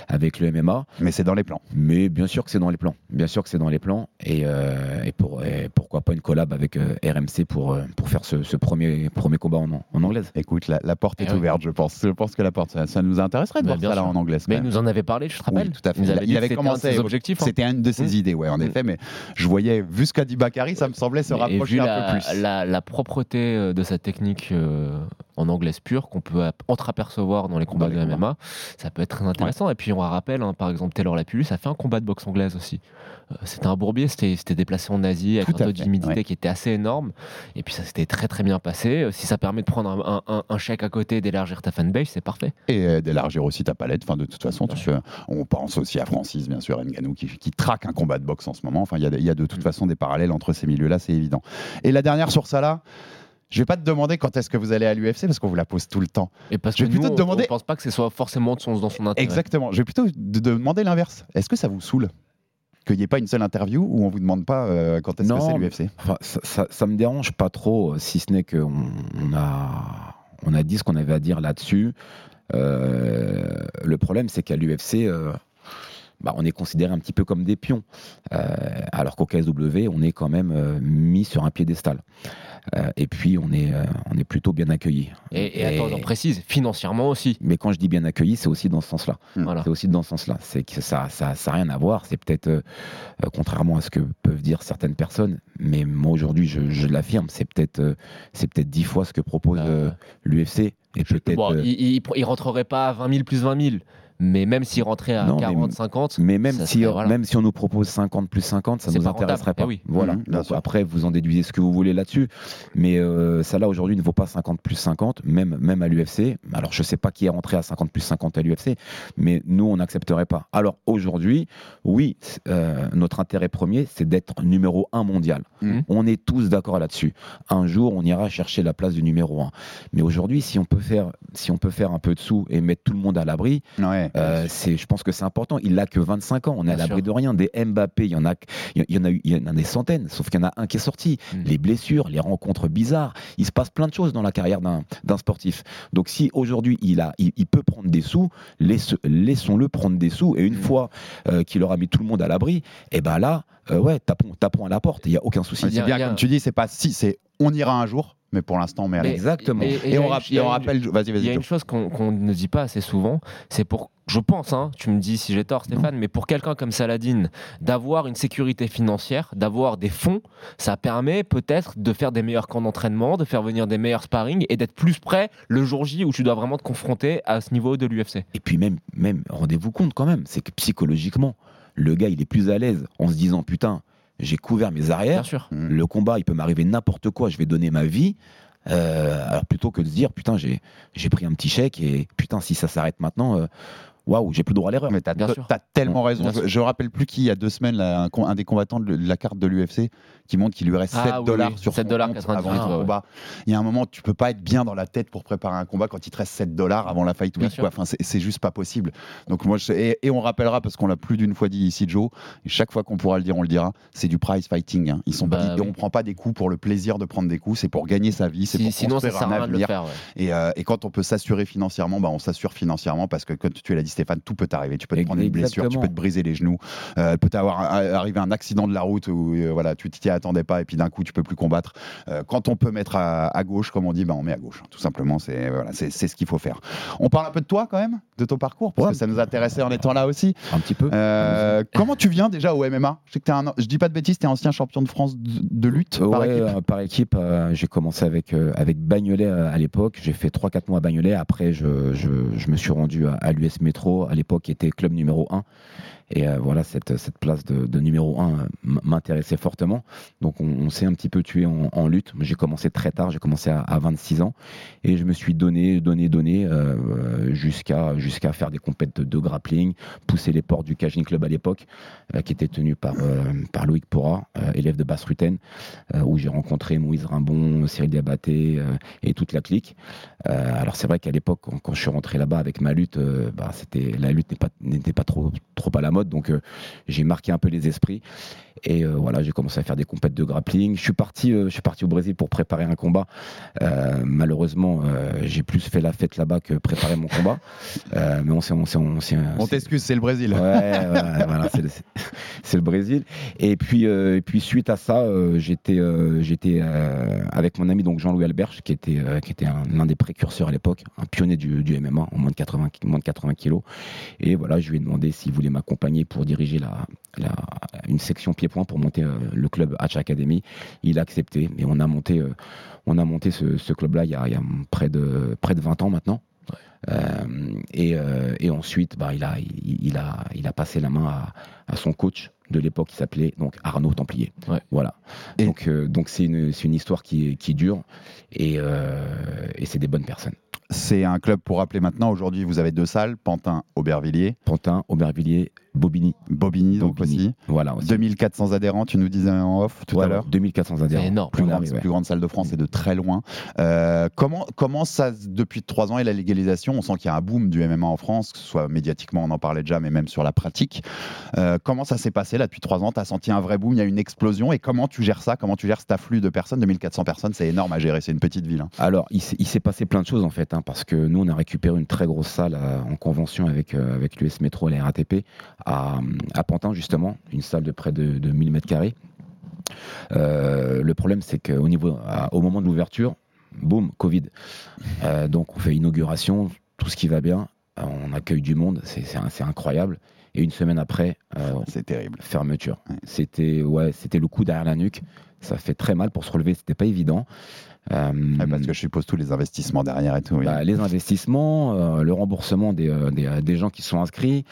avec le MMA. Mais c'est dans les plans. Mais bien sûr que c'est dans les plans. Bien sûr que c'est dans les plans. Et, euh, et, pour, et pourquoi pas une collab avec euh, RMC pour, euh, pour faire ce, ce premier, premier combat en, en anglaise. Écoute, la, la porte est oui. ouverte, je pense. Je pense que la porte, ça, ça nous intéresserait de Bah, voir bien ça là sûr. en anglaise. Mais il nous en avait parlé, je te rappelle. Oui, tout à fait. Il, Il, avait il commencé objectifs. hein. C'était une de ses Mmh. idées, ouais, en Mmh. effet. Mais je voyais, vu ce qu'a dit Bakary, ça me semblait se Et rapprocher vu un la, peu plus. La, la propreté de sa technique euh, en anglaise pure qu'on peut ap- entreapercevoir dans les combats les de combats. MMA. Ça peut être très intéressant. Et puis on rappelle, hein, par exemple, Taylor Lapulus a fait un combat de boxe anglaise aussi. Euh, c'était un bourbier, c'était déplacé en Asie avec Tout un taux d'humidité ouais. qui était assez énorme. Et puis ça s'était très très bien passé. Euh, Si ça permet de prendre un, un- un- chèque à côté d'élargir ta fanbase, c'est parfait. Et euh, d'élargir aussi ta palette. Enfin, de toute façon, tu on pense aussi à Francis, bien sûr, Nganou, qui, qui traque un combat de boxe en ce moment. Enfin, il y, a de- il y a de toute façon des parallèles entre ces milieux-là, c'est évident. Et la dernière sur ça, là, je vais pas te demander quand est-ce que vous allez à l'UFC, parce qu'on vous la pose tout le temps. Et parce Je que vais plutôt nous, te demander- on pense pas que ce soit forcément de son, dans son intérêt. Exactement. Je vais plutôt de- demander l'inverse. Est-ce que ça vous saoule qu'il n'y ait pas une seule interview où on vous demande pas euh, quand est-ce que c'est l'UFC Enfin, ça, ça, ça me dérange pas trop, euh, si ce n'est qu'on on a, on a dit ce qu'on avait à dire là-dessus. Euh, le problème, c'est qu'à l'UFC, euh, bah, on est considéré un petit peu comme des pions, Euh, alors qu'au KSW, on est quand même euh, mis sur un piédestal. Euh, et puis, on est, euh, on est plutôt bien accueilli. Et, et attends, j'en précise, financièrement aussi. Mais quand je dis bien accueilli, c'est aussi dans ce sens-là. Voilà. C'est aussi dans ce sens-là. C'est que ça, ça, ça a rien à voir. C'est peut-être euh, contrairement à ce que peuvent dire certaines personnes, mais moi aujourd'hui, je, je l'affirme, c'est peut-être, c'est peut-être dix fois ce que propose euh, l'UFC. Et peut-être. Bon, euh, il, il, il rentrerait pas à 20 000 plus 20 000. Mais même s'il rentrait à Non, mais- 40, 50, mais même si, serait- voilà. même si on nous propose 50 plus 50, ça C'est nous rentable. intéresserait Eh pas. oui. Voilà. Mhm, Donc après, vous en déduisez ce que vous voulez là-dessus. Mais euh, ça là aujourd'hui ne vaut pas 50 plus 50, même, même à l'UFC. Alors je sais pas qui est rentré à 50 plus 50 à l'UFC, mais nous on n'accepterait pas. Alors aujourd'hui, oui, euh, notre intérêt premier, c'est d'être numéro un mondial. Mhm. On est tous d'accord là-dessus. Un jour, on ira chercher la place du numéro un. Mais aujourd'hui, si on peut faire, si on peut faire un peu de sous et mettre tout le monde à l'abri, Ouais. Euh, c'est, je pense que c'est important. Il a que 25 ans. On est à l'abri de rien. Des Mbappé, il y en a, il y en a, eu- il y en a des centaines. Sauf qu'il y en a un qui est sorti. Mm. Les blessures, les rencontres bizarres. Il se passe plein de choses dans la carrière d'un, d'un sportif. Donc si aujourd'hui il a, il, il peut prendre des sous, laisse- laissons-le prendre des sous. Et une Mm. fois euh, qu'il aura mis tout le monde à l'abri, et ben là, euh, ouais, tapons, tapons à la porte. Il y a aucun souci. C'est bien comme tu dis, c'est pas si, c'est on ira un jour, mais pour l'instant on met à Mais-. Exactement. Et, Et, on, une- et on une- rappelle, vas-y, Il y a vas-y. une chose qu'on qu'on ne dit pas assez souvent, c'est pour, je pense, hein, tu me dis si j'ai tort Stéphane, mais pour quelqu'un comme Saladin, d'avoir une sécurité financière, d'avoir des fonds, ça permet peut-être de faire des meilleurs camps d'entraînement, de faire venir des meilleurs sparring et d'être plus prêt le jour J où tu dois vraiment te confronter à ce niveau de l'UFC. Et puis même, même rendez-vous compte quand même, c'est que psychologiquement, le gars, il est plus à l'aise en se disant, putain, j'ai couvert mes Bien arrières, sûr. Mm. le combat, il peut m'arriver n'importe quoi, je vais donner ma vie. Euh, alors plutôt que de se dire, putain, j'ai j'ai pris un petit chèque et putain, si ça s'arrête maintenant, euh, waouh, j'ai plus droit à l'erreur. Mais t'as t'as tellement raison. Je, je rappelle plus qui, il y a deux semaines, là, un, des combattants de, la carte de l'UFC qui montre qu'il lui reste Ah 7 oui, dollars oui, sur 7 son dollars compte 98, avant le ouais. combat. Il y a un moment, tu peux pas être bien dans la tête pour préparer un combat quand il te reste 7 dollars avant la fight week. quoi. Enfin, c'est juste pas possible. Donc moi, je- et, et on rappellera parce qu'on l'a plus d'une fois dit ici, Joe. Et chaque fois qu'on pourra le dire, on le dira. C'est du prize fighting. hein. Ils sont Bah pas, et oui. on prend pas des coups pour le plaisir de prendre des coups. C'est pour gagner sa vie. C'est Si- pour sinon, ça construire sert un avenir. faire. ouais. Et, euh, et quand on peut s'assurer financièrement, bah, on s'assure financièrement parce que, comme tu l'as dit, Stéphane, tout peut t'arriver. Tu peux te prendre une blessure, tu peux te briser les genoux, euh, peut avoir un- arriver un accident de la route où euh, voilà, tu t'y attendais pas et puis d'un coup tu peux plus combattre. Euh, quand on peut mettre à, à gauche, comme on dit, bah, on met à gauche. Tout simplement, c'est voilà, c'est ce qu'il faut faire. On parle un peu de toi quand même, de ton parcours, parce Ouais. que ça nous intéressait en étant là aussi. Un petit peu. Euh, comment tu viens déjà au MMA Je sais que un, je dis pas de bêtises, tu es ancien champion de France de, de lutte par équipe. euh, par équipe, euh, j'ai commencé avec, euh, avec Bagnolet euh, à l'époque. J'ai fait 3-4 mois à Bagnolet. Après, je, je, je me suis rendu à, à l'US Métro, à l'époque, était club numéro 1. Et euh, voilà, cette, cette place de, numéro 1 euh, m'intéressait fortement. Donc, on, s'est un petit peu tué en, lutte. J'ai commencé très tard, j'ai commencé à, à 26 ans. Et je me suis donné, donné, donné euh, jusqu'à faire des compètes de, grappling, pousser les portes du Cajun Club à l'époque, euh, qui était tenu par, par Loïc Pora, élève de Basse-Ruttaine euh, où j'ai rencontré Moïse Rimbon, Cyril Diabaté et toute la clique. Alors c'est vrai qu'à l'époque, quand, je suis rentré là-bas avec ma lutte, bah, la lutte n'était pas, pas trop, trop à la mode, donc euh, j'ai marqué un peu les esprits. Et euh, voilà, j'ai commencé à faire des compètes de grappling. Je suis parti, euh, je suis parti au Brésil pour préparer un combat. Malheureusement, j'ai plus fait la fête là-bas que préparer mon combat. Mais on s'est, on s'est, on t'excuse, c'est le Brésil. Ouais, ouais, voilà, c'est le, Brésil. Et puis, et puis suite à ça, j'étais, j'étais avec mon ami donc Jean-Louis Alberge, qui était, qui était un- l'un des précurseurs à l'époque, un pionnier du, du MMA en moins de 80, moins de 80 kilos. Et voilà, je lui ai demandé s'il voulait m'accompagner pour diriger la, la, une section pied-point pour monter euh, le club Hatch Academy. Il a accepté, mais on a monté, euh, on a monté ce, ce club-là il, y a- il y a près de, près de 20 ans maintenant. Euh, et, euh, et ensuite, bah, il, a, il, il a, il a passé la main à, à son coach de l'époque qui s'appelait donc Arnaud Templier. Voilà. donc euh, donc c'est une, c'est une histoire qui, qui dure et, euh, et c'est des bonnes personnes. C'est un club, pour rappeler maintenant, aujourd'hui vous avez deux salles, Pantin, Aubervilliers. Pantin, Aubervilliers, Bobigny. Bobigny, donc Bobigny. aussi. Voilà. aussi. 2400 adhérents, tu nous disais en off tout Ouais, à l'heure. 2400 adhérents. énorme. Plus grande, ouais. plus grande salle de France et de très loin. Euh, comment, comment ça, depuis trois ans et la légalisation, on sent qu'il y a un boom du MMA en France, que ce soit médiatiquement, on en parlait déjà, mais même sur la pratique. Euh, comment ça s'est passé là depuis trois ans? Tu as senti un vrai boom, il y a une explosion. Et comment tu gères ça? Comment tu gères cet afflux de personnes? 2400 personnes, c'est énorme à gérer, c'est une petite ville. hein. Alors, il s'est il s'est passé plein de choses en fait, hein, parce que nous, on a récupéré une très grosse salle euh, en convention avec, euh, avec l'US Métro et la RATP à, à Pantin, justement, une salle de près de, de 1000 mètres carrés. Euh, le problème, c'est qu'au niveau, à- au moment de l'ouverture, boum, Covid. Euh, donc, on fait inauguration, tout ce qui va bien, on accueille du monde, c'est c'est un- c'est incroyable. Et une semaine après, euh, C'est terrible. fermeture. C'était ouais, c'était le coup derrière la nuque. Ça fait très mal pour se relever, c'était pas évident. Euh, Ouais, parce que je suppose tous les investissements derrière et tout. oui. bah, les investissements, euh, le remboursement des, euh, des, des gens qui sont inscrits,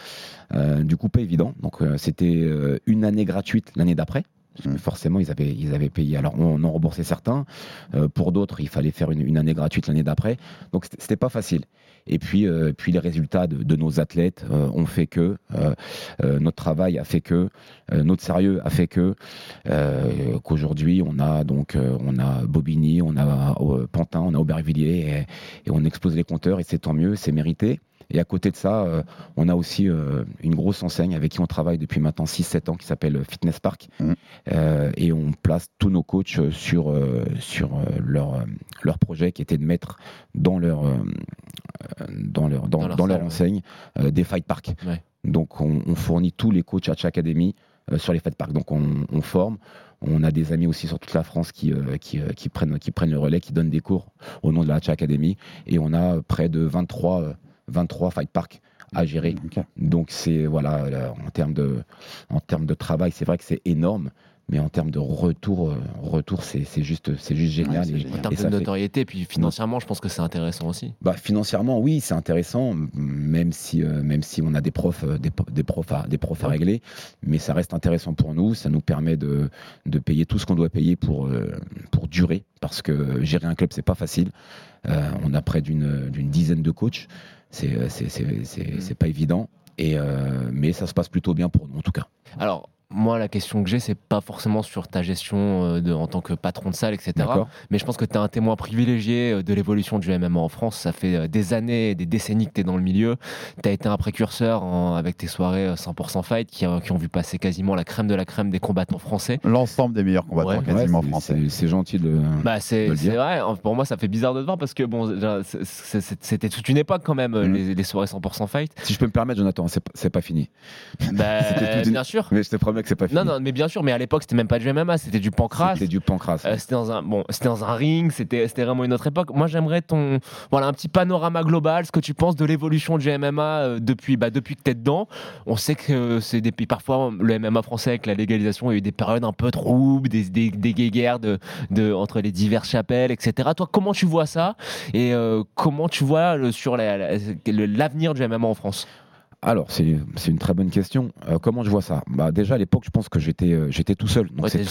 du coup pas évident. Donc c'était une année gratuite l'année d'après. Parce que Mm. forcément, ils avaient, ils avaient payé. Alors, on en remboursait certains. Euh, pour d'autres, il fallait faire une, une année gratuite l'année d'après. Donc, c'était pas facile. Et puis, euh, puis les résultats de, de nos athlètes euh, ont fait que euh, notre travail a fait que notre sérieux a fait que qu'aujourd'hui on a donc on a Bobigny, on a Pantin, on a Aubervilliers et, et on explose les compteurs et c'est tant mieux, c'est mérité. Et à côté de ça, euh, on a aussi euh, une grosse enseigne avec qui on travaille depuis maintenant 6-7 ans qui s'appelle Fitness Park. Euh, et on place tous nos coachs sur, sur leur, leur projet qui était de mettre dans leur, dans leur, dans, Dans leur dans leur salle, enseigne euh, des fight parks. Ouais. Donc on, on fournit tous les coachs à chaque académie euh, sur les fight parks. Donc on, on forme. On a des amis aussi sur toute la France qui, euh, qui, euh, qui prennent, qui prennent le relais, qui donnent des cours au nom de la Hatcha Academy. Et on a près de 23, euh, 23 fight parks à gérer. Donc c'est voilà, là, en termes de, en termes de travail, c'est vrai que c'est énorme, mais en termes de retour, euh, retour, c'est juste, c'est juste génial. c'est et- génial. En termes et de fait- notoriété, puis financièrement, je pense que c'est intéressant aussi. bah, financièrement, oui, c'est intéressant, même si, euh, même si on a des profs, euh, des, profs, à, des profs à régler, mais ça reste intéressant pour nous. Ça nous permet de, de payer tout ce qu'on doit payer pour, euh, pour durer, parce que gérer un club, c'est pas facile. Euh, on a près d'une d'une dizaine de coachs, c'est c'est- c'est- c'est- c'est pas évident, et, euh, mais ça se passe plutôt bien pour nous, en tout cas. Alors, moi, la question que j'ai, c'est pas forcément sur ta gestion euh, de, en tant que patron de salle, etc. Mais je pense que tu es un témoin privilégié euh, de l'évolution du MMA en France. Ça fait euh, des années, des décennies que tu es dans le milieu. Tu as été un précurseur en- avec tes soirées euh, 100% fight qui, euh, qui ont vu passer quasiment la crème de la crème des combattants français. L'ensemble des meilleurs combattants Ouais, quasiment Ouais, français. c'est- gentil de. Bah de c'est le c'est dire. vrai, pour moi ça fait bizarre de te voir parce que bon, c'était toute une époque quand même, Mhm. les, les soirées 100% fight. Si je peux me permettre, Jonathan, c'est pas- fini. Bah, une- bien sûr. Mais je te promets que c'est pas fini. Non, non, mais bien sûr, mais à l'époque c'était même pas du MMA, c'était du pancras. C'était du pancras. Euh, c'était dans un bon, c'était dans un ring, c'était vraiment une autre époque. Moi, j'aimerais ton voilà un petit panorama global, ce que tu penses de l'évolution du MMA euh, depuis bah, depuis que t'es dedans. On sait que c'est des parfois le MMA français avec la légalisation, il y a eu des périodes un peu troubles, des des, des guéguerres de, de entre les diverses chapelles, etc. Toi, comment tu vois ça? Et euh, comment tu vois le- sur la- la- le- l'avenir du MMA en France? Alors, c'est une très bonne question. Euh, comment je vois ça? Bah, Déjà, à l'époque, je pense que j'étais euh, j'étais tout seul. Donc Ouais, oui.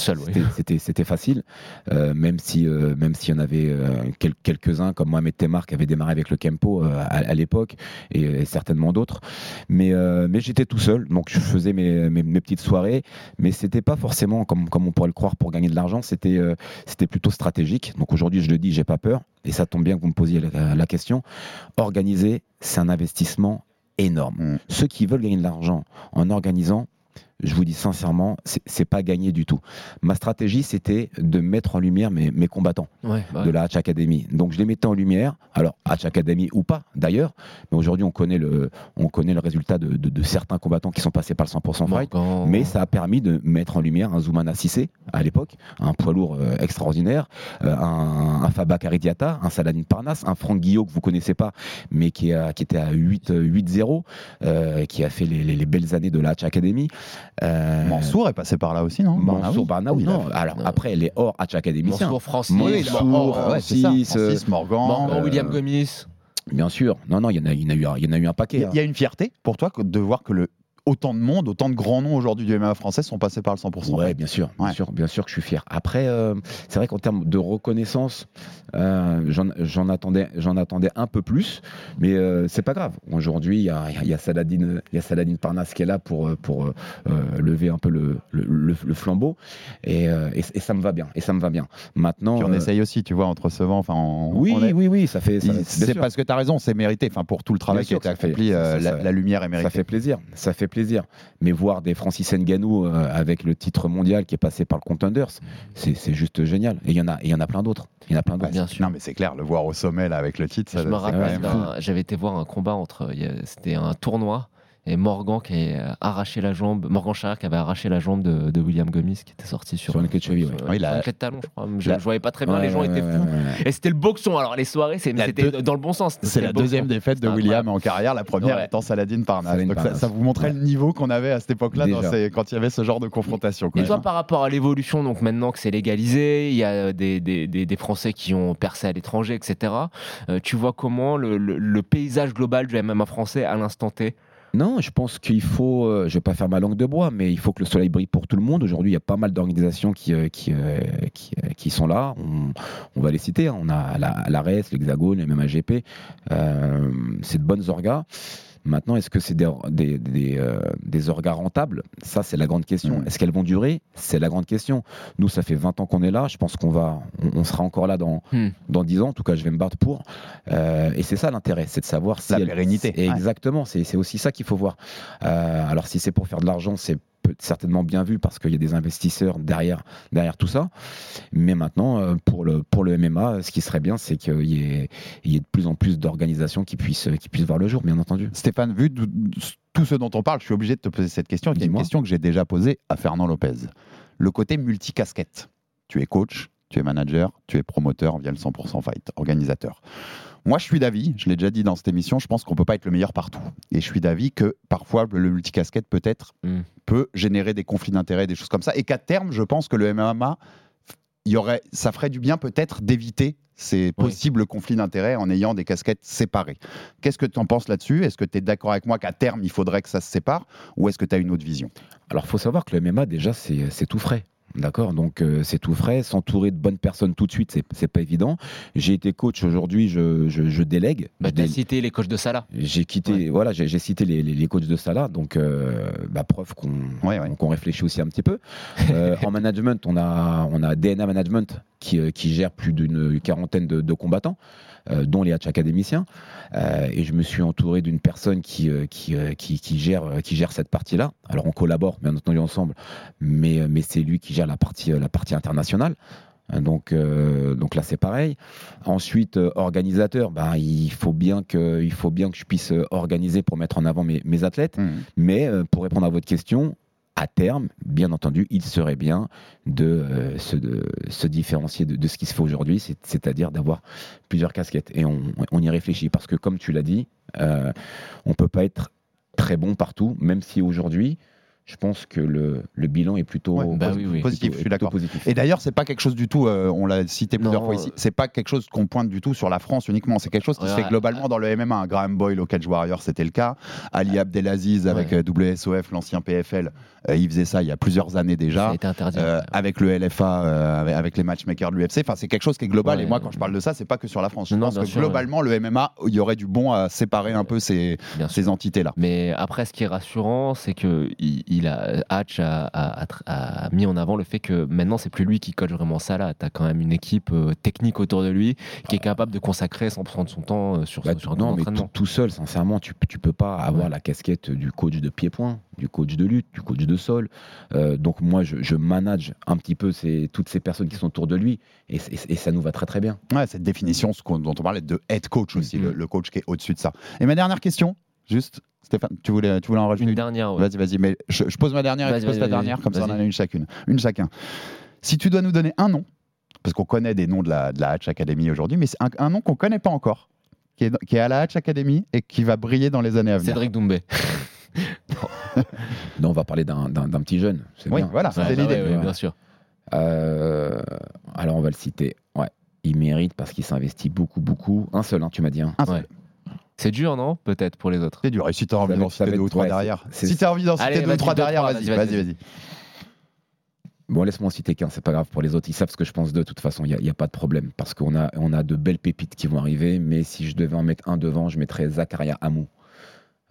c'était- facile. Euh, même si même s'il y en avait quel- quelques-uns, comme Mohamed Temar, qui avait démarré avec le Kempo à, à l'époque, et, et certainement d'autres. Mais, mais j'étais tout seul. Donc, je faisais mes, mes, mes petites soirées. Mais c'était pas forcément, comme, comme on pourrait le croire, pour gagner de l'argent. C'était c'était plutôt stratégique. Donc, aujourd'hui, je le dis, j'ai pas peur. Et ça tombe bien que vous me posiez la, la question. Organiser, c'est un investissement énorme. Mm. Ceux qui veulent gagner de l'argent en organisant, je vous dis sincèrement, c'est pas gagné du tout. Ma stratégie, c'était de mettre en lumière mes, mes combattants Ouais, bah, de la Hatch Academy. Donc je les mettais en lumière, alors Hatch Academy ou pas d'ailleurs, mais aujourd'hui on connaît le, on connaît le résultat de, de- de certains combattants qui sont passés par le 100% fight. Mais ça a permis de mettre en lumière un Zoumana Sissé, à l'époque, un poids lourd euh, extraordinaire, euh, un, un Faba Caridiata, un Saladin Parnasse, un Franck Guillot que vous connaissez pas, mais qui, a- qui était à 8, euh, 8-0, euh, qui a fait les, les- les belles années de la Hatch Academy. Euh, Mansour est passé par là aussi, non? Mansour Barnaoui, non. Alors après, les hors Hatch Academy. Mansour, Francis, Mansour. Francis, euh, Morgan. Morgan, euh, William Gomis. Bien sûr. Non, non, il y en a, il y en a eu, un- il y en a eu un Il paquet. il y a une fierté pour toi de voir que le, autant de monde, autant de grands noms aujourd'hui du MMA français sont passés par le 100%. Ouais, bien sûr, bien Ouais. sûr, bien sûr que je suis fier. Après, euh, c'est vrai qu'en termes de reconnaissance, euh, j'en- attendais, j'en attendais un peu plus, mais euh, c'est pas grave. Aujourd'hui, il y a, y a Saladin, il y a Saladin Parnasse qui est là pour euh, pour lever un peu le, le, le- le flambeau, et, et, et ça me va bien, et ça me va bien. Maintenant, on essaye aussi, tu vois, en recevant. Enfin, oui, on est- oui, oui, ça fait. ça- C'est parce que tu as raison, c'est mérité. Enfin, pour tout le travail qui a été ça accompli, ça- ça- la, la lumière est Ça méritée. fait plaisir, ça fait plaisir. Mais voir des Francis Ngannou euh, avec le titre mondial qui est passé par le Contenders, c'est juste génial. Et il y en a, il y en a plein d'autres. Il y en a plein d'autres. Bien sûr. Non, mais c'est clair, le voir au sommet là avec le titre, ça, Je me rappelle, d'un- j'avais été voir un combat entre. C'était un tournoi. Et Morgan qui a arraché la jambe, Morgan Charrière qui avait arraché la jambe de, de William Gomis qui était sorti sur, Sur une queue de cheville, ouais. sur- Oui, il a- sur une clé de talon, je crois. Je, La- je voyais pas très bien, Ouais, les gens ouais, étaient fous. Et c'était le boxon. Alors les soirées, La c'était deux- dans le bon sens. C'est la boxon. deuxième défaite de C'était William en carrière, la première étant Saladin. Saladin Donc ça, vous montrait le niveau qu'on avait à cette époque-là quand il y avait ce genre de confrontation. Et toi, par rapport à l'évolution, donc maintenant que c'est légalisé, il y a des, des, des, des Français qui ont percé à l'étranger, etc. euh, tu vois comment le, le- le paysage global du MMA français à l'instant T Non, je pense qu'il faut, euh, je vais pas faire ma langue de bois, mais il faut que le soleil brille pour tout le monde. Aujourd'hui, il y a pas mal d'organisations qui, euh, qui, euh, qui, sont là. On, va les citer. hein. On a la, l'ARES, l'Hexagone, le MMAGP. C'est de bonnes orgas. Maintenant, est-ce que c'est des, des, des, euh, des orgas rentables? Ça, c'est la grande question. Mm. Est-ce qu'elles vont durer? C'est la grande question. Nous, ça fait 20 ans qu'on est là. Je pense qu'on va, on, on sera encore là dans, Hmm. dans 10 ans. En tout cas, je vais me battre pour. Euh, et c'est ça l'intérêt, c'est de savoir si La elle- pérennité. Ouais. Exactement. C'est aussi ça qu'il faut voir. Euh, alors, si c'est pour faire de l'argent, c'est certainement bien vu parce qu'il y a des investisseurs derrière, derrière tout ça. Mais maintenant, euh, pour le, pour le MMA, ce qui serait bien, c'est qu'il y ait, il y ait de plus en plus d'organisations qui puissent, qui puissent voir le jour, bien entendu. Stéphane, vu tout ce dont on parle, je suis obligé de te poser cette question. qui est une question que j'ai déjà posée à Fernand Lopez. Le côté multicasquette. Tu es coach, tu es manager, tu es promoteur via le 100% Fight, organisateur. Moi, je suis d'avis, je l'ai déjà dit dans cette émission, je pense qu'on peut pas être le meilleur partout. Et je suis d'avis que parfois, le multicasquette peut-être Mm. peut générer des conflits d'intérêts, des choses comme ça. Et qu'à terme, je pense que le MMA, il y aurait, ça ferait du bien peut-être d'éviter ces possibles conflits d'intérêts en ayant des casquettes séparées. Qu'est-ce que tu en penses là-dessus? Est-ce que tu es d'accord avec moi qu'à terme, il faudrait que ça se sépare? Ou est-ce que tu as une autre vision? Alors, faut savoir que le MMA, déjà, c'est tout frais. D'accord Donc, euh, c'est tout frais. S'entourer de bonnes personnes tout de suite, c'est- pas évident. J'ai été coach aujourd'hui, je, je, je délègue. bah, Tu as cité les coachs de Salah. J'ai quitté, voilà, j'ai cité les, les, les coachs de Salah, donc euh, bah, preuve qu'on Ouais, ouais. qu'on réfléchit aussi un petit peu. Euh, en management, on a, on a DNA Management qui, euh, qui gère plus d'une quarantaine de, de combattants, euh, dont les Hatch académiciens. Euh, et je me suis entouré d'une personne qui, qui, qui, qui gère, qui gère cette partie-là. Alors on collabore bien entendu ensemble, mais, mais c'est lui qui gère la partie, la partie internationale. Donc, euh, donc là, c'est pareil. Ensuite, euh, organisateur, ben, il, faut bien que, il faut bien que je puisse organiser pour mettre en avant mes, mes athlètes. Mais euh, pour répondre à votre question, à terme, bien entendu, il serait bien de, euh, se, de se différencier de, de ce qui se fait aujourd'hui, c'est- c'est-à-dire d'avoir plusieurs casquettes. Et on, on y réfléchit parce que, comme tu l'as dit, euh, on ne peut pas être très bon partout, même si aujourd'hui, je pense que le, le bilan est plutôt Ouais, bah posi- oui, oui. plutôt- Positif, je suis d'accord. Et d'ailleurs, c'est pas quelque chose du tout, euh, on l'a cité plusieurs Non, fois ici, c'est pas quelque chose qu'on pointe du tout sur la France uniquement, c'est quelque chose qui se Ouais, fait globalement dans le MMA. Graham Boyle au Cage Warrior, c'était le cas. Ali Abdelaziz avec Ouais. WSOF, l'ancien PFL, il faisait ça il y a plusieurs années déjà. interdit. Euh, avec le LFA, euh, avec, avec les matchmakers de l'UFC. Enfin, c'est quelque chose qui est global. Ouais. et moi, quand je parle de ça, c'est pas que sur la France. Je Non, pense que sûr, globalement, le MMA, il y aurait du bon à séparer un peu ces, entités-là. Mais après, ce qui est rassurant, c'est que il, il a Hatch a, a- a tr- a mis en avant le fait que maintenant, c'est plus lui qui coach vraiment ça là. T'as quand même une équipe euh, technique autour de lui qui est capable de consacrer 100% de son temps euh, sur, Bah, sur un non, mais tout, seul, sincèrement, tu, tu peux pas avoir Ouais. la casquette du coach de pied-point, du coach de lutte, du coach de sol. Euh, donc moi, je, je manage un petit peu ces, toutes ces personnes qui sont autour de lui, et, et- et ça nous va très très bien. Ouais, cette définition ce dont on parlait de head coach aussi, Mhm. le, le coach qui est au-dessus de ça. Et ma dernière question, juste, Stéphane, tu voulais, tu voulais en rajouter Une une dernière. ouais. Vas-y, vas-y, mais je, je pose ma dernière et Vas-y, tu poses ta dernière, comme ça on en a une chacune. Une chacun. Si tu dois nous donner un nom, parce qu'on connaît des noms de la, de la Hatch Academy aujourd'hui, mais c'est un, un nom qu'on connaît pas encore, qui est, qui est à la Hatch Academy et qui va briller dans les années à venir. Cédric Doumbé. Non, on va parler d'un petit jeune. c'est Oui, bien. voilà, c'est l'idée. ouais, ouais, bien sûr. Euh, alors, on va le citer. Ouais. Il mérite parce qu'il s'investit beaucoup, beaucoup. Un seul, hein, tu m'as dit. hein. Un seul. Ouais. C'est dur, non Peut-être pour les autres? C'est dur. Et si tu as envie d'en citer deux ou trois ouais, derrière. c'est- Si tu as envie d'en Allez, citer deux ou trois derrière, vas-y, vas-y. Bon, laisse-moi en citer qu'un, c'est pas grave pour les autres. Ils savent ce que je pense d'eux, de toute façon, il n'y a, pas de problème. Parce qu'on a, on a de belles pépites qui vont arriver, mais si je devais en mettre un devant, je mettrais Zakaria Hamou.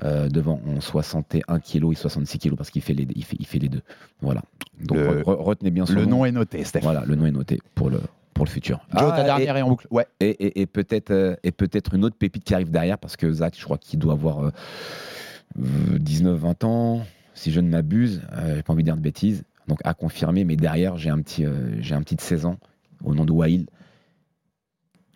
Euh, devant en 61 kg et 66 kg parce qu'il fait, les- il fait, il fait les deux. Voilà. Donc Le- re- retenez bien son Le nom. nom est noté, Steph. Voilà, le nom est noté pour le, pour le futur. Joe, Ah, ta et- dernière et en boucle. Ouais. Et, et- et peut-être euh, et peut-être une autre pépite qui arrive derrière parce que Zach, je crois qu'il doit avoir euh, 19-20 ans, si je ne m'abuse. Euh, j'ai pas envie de dire de bêtises. Donc à confirmer, mais derrière j'ai un petit euh, j'ai un petit de 16 ans au nom de Wail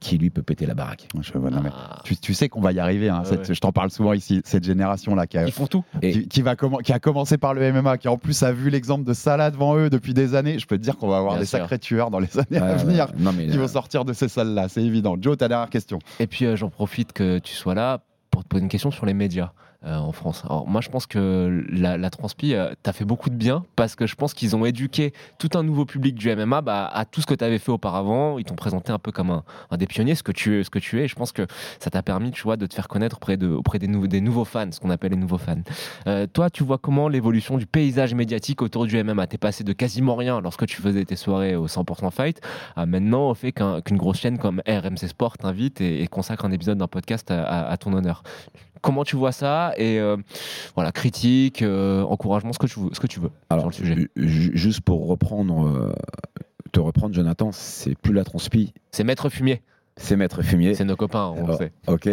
qui lui peut péter la baraque. Je- mais Ah. tu, tu sais qu'on va y arriver. hein, Ah cette- ouais. Je t'en parle souvent ici. Cette génération-là qui a, Ils font tout. Et- qui, qui va commen- qui a commencé par le MMA, qui en plus a vu l'exemple de Salah devant eux depuis des années, je peux te dire qu'on va avoir Bien des sûr. sacrés tueurs dans les années à Ouais, venir ouais, non mais qui euh, vont sortir de ces salles-là, c'est évident. Joe, ta dernière question. Et puis euh, j'en profite que tu sois là pour te poser une question sur les médias euh, en France. Alors moi je pense que la, transpi euh, fait beaucoup de bien parce que je pense qu'ils ont éduqué tout un nouveau public du MMA bah, à tout ce que tu avais fait auparavant. Ils t'ont présenté un peu comme un, des pionniers, ce que tu es. Et je pense que ça t'a permis, tu vois, de te faire connaître auprès, auprès des, nouveaux, des nouveaux fans, ce qu'on appelle les nouveaux fans. Euh, toi, tu vois comment l'évolution du paysage médiatique autour du MMA T'es passé de quasiment rien lorsque tu faisais tes soirées au 100% Fight à maintenant au fait qu'un- qu'une grosse chaîne comme RMC Sport t'invite et, consacre un épisode d'un podcast à ton honneur. Comment tu vois ça Et euh, voilà, critique, euh, encouragement, ce que tu veux. Ce que tu veux alors sur le sujet. ju- ju- juste pour reprendre euh, te reprendre Jonathan, c'est plus la transpi, C'est Maître Fumier. c'est Maître Fumier. C'est nos copains, on le Oh, sait. Ok.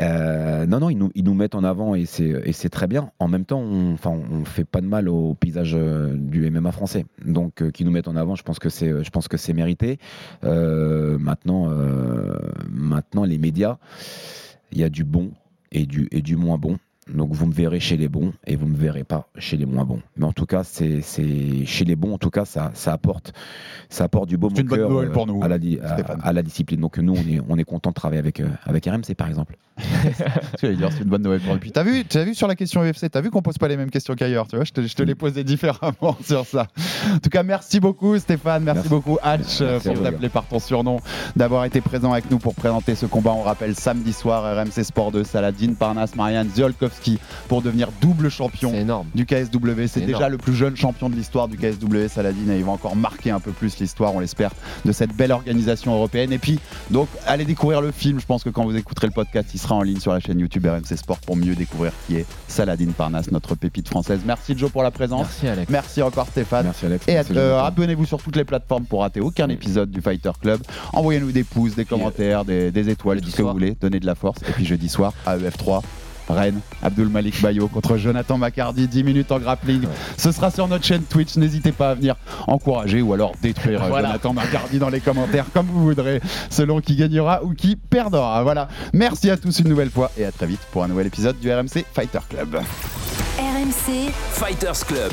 Non, non, ils nous, ils nous mettent en avant et c'est, et c'est très bien. En même temps, on, enfin, on fait pas de mal au paysage du MMA français. Donc, qu'ils nous mettent en avant, je pense que c'est, je pense que c'est mérité. Maintenant, maintenant, les médias, il y a du bon et du, et du moins bon. Donc vous me verrez chez les bons et vous me verrez pas chez les moins bons. Mais en tout cas, c'est chez les bons, en tout cas, ça, ça apporte ça apporte du beau C'est une bonne nouvelle euh, pour nous, à la, à, à la discipline. Donc nous, on est on est content de travailler avec euh, avec RMC par exemple. C'est une bonne nouvelle pour lui. T'as vu, t'as vu sur la question UFC, t'as vu qu'on pose pas les mêmes questions qu'ailleurs, tu vois, je te, je te les posais différemment sur ça. En tout cas, merci beaucoup Stéphane, merci, Merci. beaucoup Hatch, euh, Merci pour t'appeler par ton surnom, d'avoir été présent avec nous pour présenter ce combat. On rappelle samedi soir, RMC Sport 2, Saladin, Parnas, Marianne, Pour devenir double champion du KSW. C'est déjà énorme. le plus jeune champion de l'histoire du KSW, Saladin, et il va encore marquer un peu plus l'histoire, on l'espère, de cette belle organisation européenne. Et puis, donc, allez découvrir le film. Je pense que quand vous écouterez le podcast, il sera en ligne sur la chaîne YouTube RMC Sport pour mieux découvrir qui est Saladin Parnas, notre pépite française. Merci Joe pour la présence. Merci Alex. Merci encore Stéphane. Merci Alex. Et euh, abonnez-vous sur toutes les plateformes pour rater aucun épisode du Fighter Club. Envoyez-nous des pouces, des commentaires, des, des étoiles, tout ce que vous voulez. Donnez de la force. Et puis jeudi soir, AEF3. Rennes, Abdul Malik Bayo contre Jonathan Macardy, 10 minutes en grappling. Ce sera sur notre chaîne Twitch. N'hésitez pas à venir encourager ou alors détruire Voilà. Jonathan Macardy dans les commentaires, comme vous voudrez, selon qui gagnera ou qui perdra. Voilà. Merci à tous une nouvelle fois et à très vite pour un nouvel épisode du RMC Fighter Club. RMC, Fighters Club.